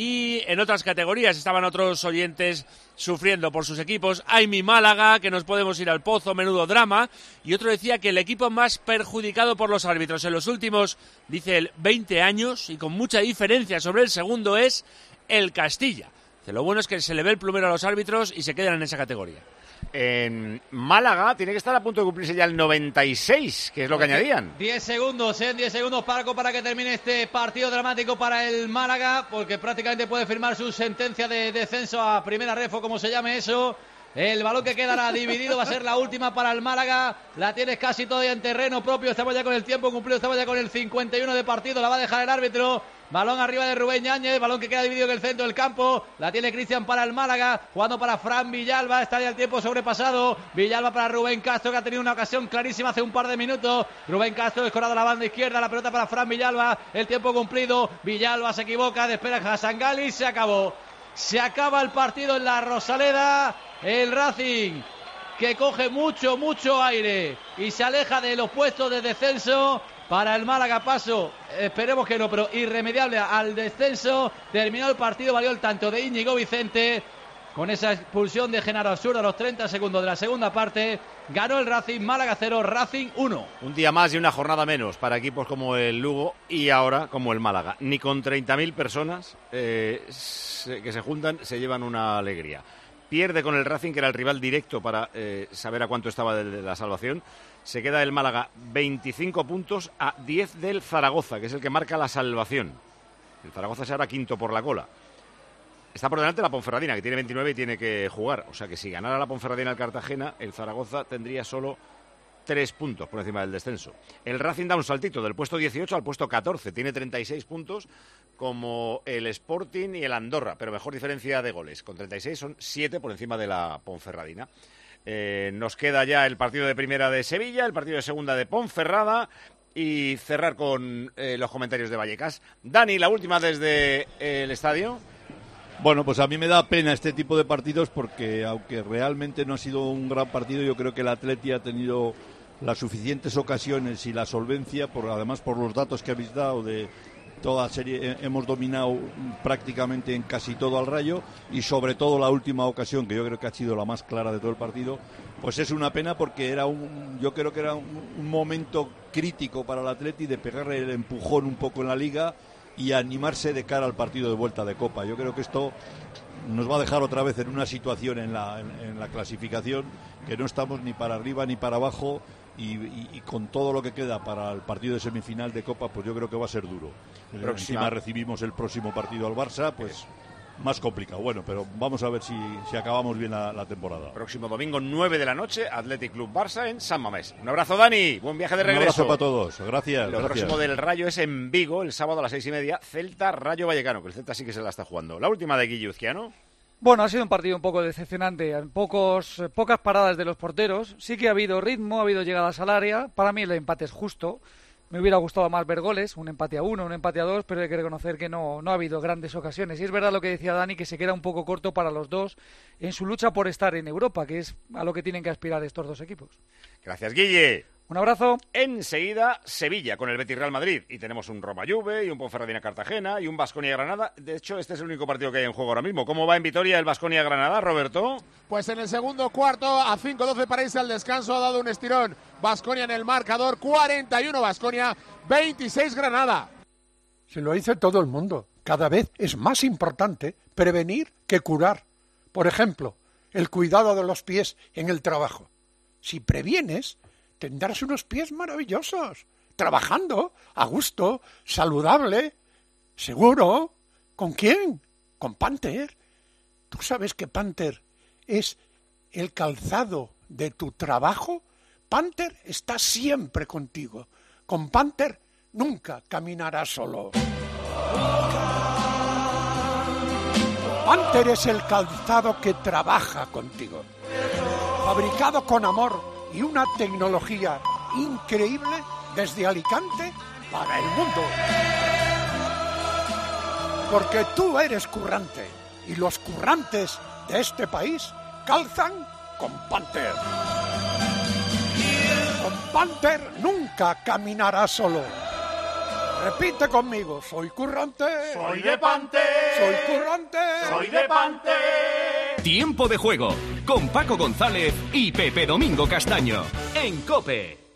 Y en otras categorías estaban otros oyentes sufriendo por sus equipos. Hay mi Málaga, que nos podemos ir al pozo, menudo drama. Y otro decía que el equipo más perjudicado por los árbitros en los últimos, dice él, 20 años, y con mucha diferencia sobre el segundo, es el Castilla. Lo bueno es que se le ve el plumero a los árbitros y se quedan en esa categoría. En Málaga tiene que estar a punto de cumplirse ya el 96, que es lo que añadían. 10 segundos, en 10 segundos Paco para que termine este partido dramático para el Málaga, porque prácticamente puede firmar su sentencia de descenso a primera refo, como se llame eso. El balón que quedará dividido va a ser la última para el Málaga. La tienes casi todavía en terreno propio. Estamos ya con el tiempo cumplido. Estamos ya con el 51 de partido. La va a dejar el árbitro. Balón arriba de Rubén Ñáñez. Balón que queda dividido en el centro del campo. La tiene Cristian para el Málaga. Jugando para Fran Villalba. Está ya el tiempo sobrepasado. Villalba para Rubén Castro, que ha tenido una ocasión clarísima hace un par de minutos. Rubén Castro escorado a la banda izquierda. La pelota para Fran Villalba. El tiempo cumplido. Villalba se equivoca. Despera Hassan Gali. Se acabó. Se acaba el partido en la Rosaleda. El Racing que coge mucho, mucho aire y se aleja de los puestos de descenso. Para el Málaga paso, esperemos que no, pero irremediable al descenso. Terminó el partido, valió el tanto de Íñigo Vicente con esa expulsión de Genaro Absurdo a los 30 segundos de la segunda parte. Ganó el Racing, Málaga 0, Racing 1. Un día más y una jornada menos para equipos como el Lugo y ahora como el Málaga. Ni con 30.000 personas eh, que se juntan se llevan una alegría. Pierde con el Racing, que era el rival directo para eh, saber a cuánto estaba de la salvación. Se queda el Málaga 25 puntos a 10 del Zaragoza, que es el que marca la salvación. El Zaragoza se hará quinto por la cola. Está por delante la Ponferradina, que tiene 29 y tiene que jugar. O sea que si ganara la Ponferradina al Cartagena, el Zaragoza tendría solo tres puntos por encima del descenso. El Racing da un saltito del puesto 18 al puesto 14. Tiene 36 puntos como el Sporting y el Andorra, pero mejor diferencia de goles. Con 36 son 7 por encima de la Ponferradina. Eh, nos queda ya el partido de primera de Sevilla, el partido de segunda de Ponferrada y cerrar con eh, los comentarios de Vallecas. Dani, la última desde el estadio. Bueno, pues a mí me da pena este tipo de partidos porque aunque realmente no ha sido un gran partido, yo creo que el Atleti ha tenido las suficientes ocasiones y la solvencia, por, además por los datos que habéis dado de toda serie, hemos dominado prácticamente en casi todo al rayo y sobre todo la última ocasión, que yo creo que ha sido la más clara de todo el partido, pues es una pena porque era un, yo creo que era un, momento crítico para el Atleti de pegarle el empujón un poco en la liga y animarse de cara al partido de vuelta de Copa. Yo creo que esto nos va a dejar otra vez en una situación en la, en, la clasificación que no estamos ni para arriba ni para abajo y, con todo lo que queda para el partido de semifinal de Copa, pues yo creo que va a ser duro. Encima recibimos el próximo partido al Barça, pues más complicado. Bueno, pero vamos a ver si, si acabamos bien la, temporada. Próximo domingo, 9 de la noche, Athletic Club Barça en San Mamés. Un abrazo, Dani. Buen viaje de regreso. Un abrazo para todos. Gracias. Lo próximo del Rayo es en Vigo, el sábado a las seis y media, Celta Rayo Vallecano, que el Celta sí que se la está jugando. La última de Guilluzquiano. Bueno, ha sido un partido un poco decepcionante. Pocos, pocas paradas de los porteros. Sí que ha habido ritmo, ha habido llegadas al área. Para mí el empate es justo. Me hubiera gustado más ver goles, un empate a uno, un empate a dos, pero hay que reconocer que no, no ha habido grandes ocasiones. Y es verdad lo que decía Dani, que se queda un poco corto para los dos en su lucha por estar en Europa, que es a lo que tienen que aspirar estos dos equipos. Gracias, Guille. Un abrazo. Enseguida, Sevilla con el Betis Real Madrid. Y tenemos un Roma Juve y un Ponferradina Cartagena y un Basconia Granada. De hecho, este es el único partido que hay en juego ahora mismo. ¿Cómo va en Vitoria el Basconia Granada, Roberto? Pues en el segundo cuarto, a 5-12 para irse al descanso, ha dado un estirón. Basconia en el marcador, 41 Basconia, 26 Granada. Se lo dice todo el mundo. Cada vez es más importante prevenir que curar. Por ejemplo, el cuidado de los pies en el trabajo. Si previenes, tendrás unos pies maravillosos, trabajando, a gusto, saludable, seguro. ¿Con quién? Con Panther. ¿Tú sabes que Panther es el calzado de tu trabajo? Panther está siempre contigo. Con Panther nunca caminarás solo. Panther es el calzado que trabaja contigo. Fabricado con amor y una tecnología increíble desde Alicante para el mundo. Porque tú eres currante y los currantes de este país calzan con Panther. Con Panther nunca caminará solo. Repite conmigo, soy currante. Soy de Panther. Soy currante. Soy de Panther. Tiempo de juego con Paco González y Pepe Domingo Castaño en Cope.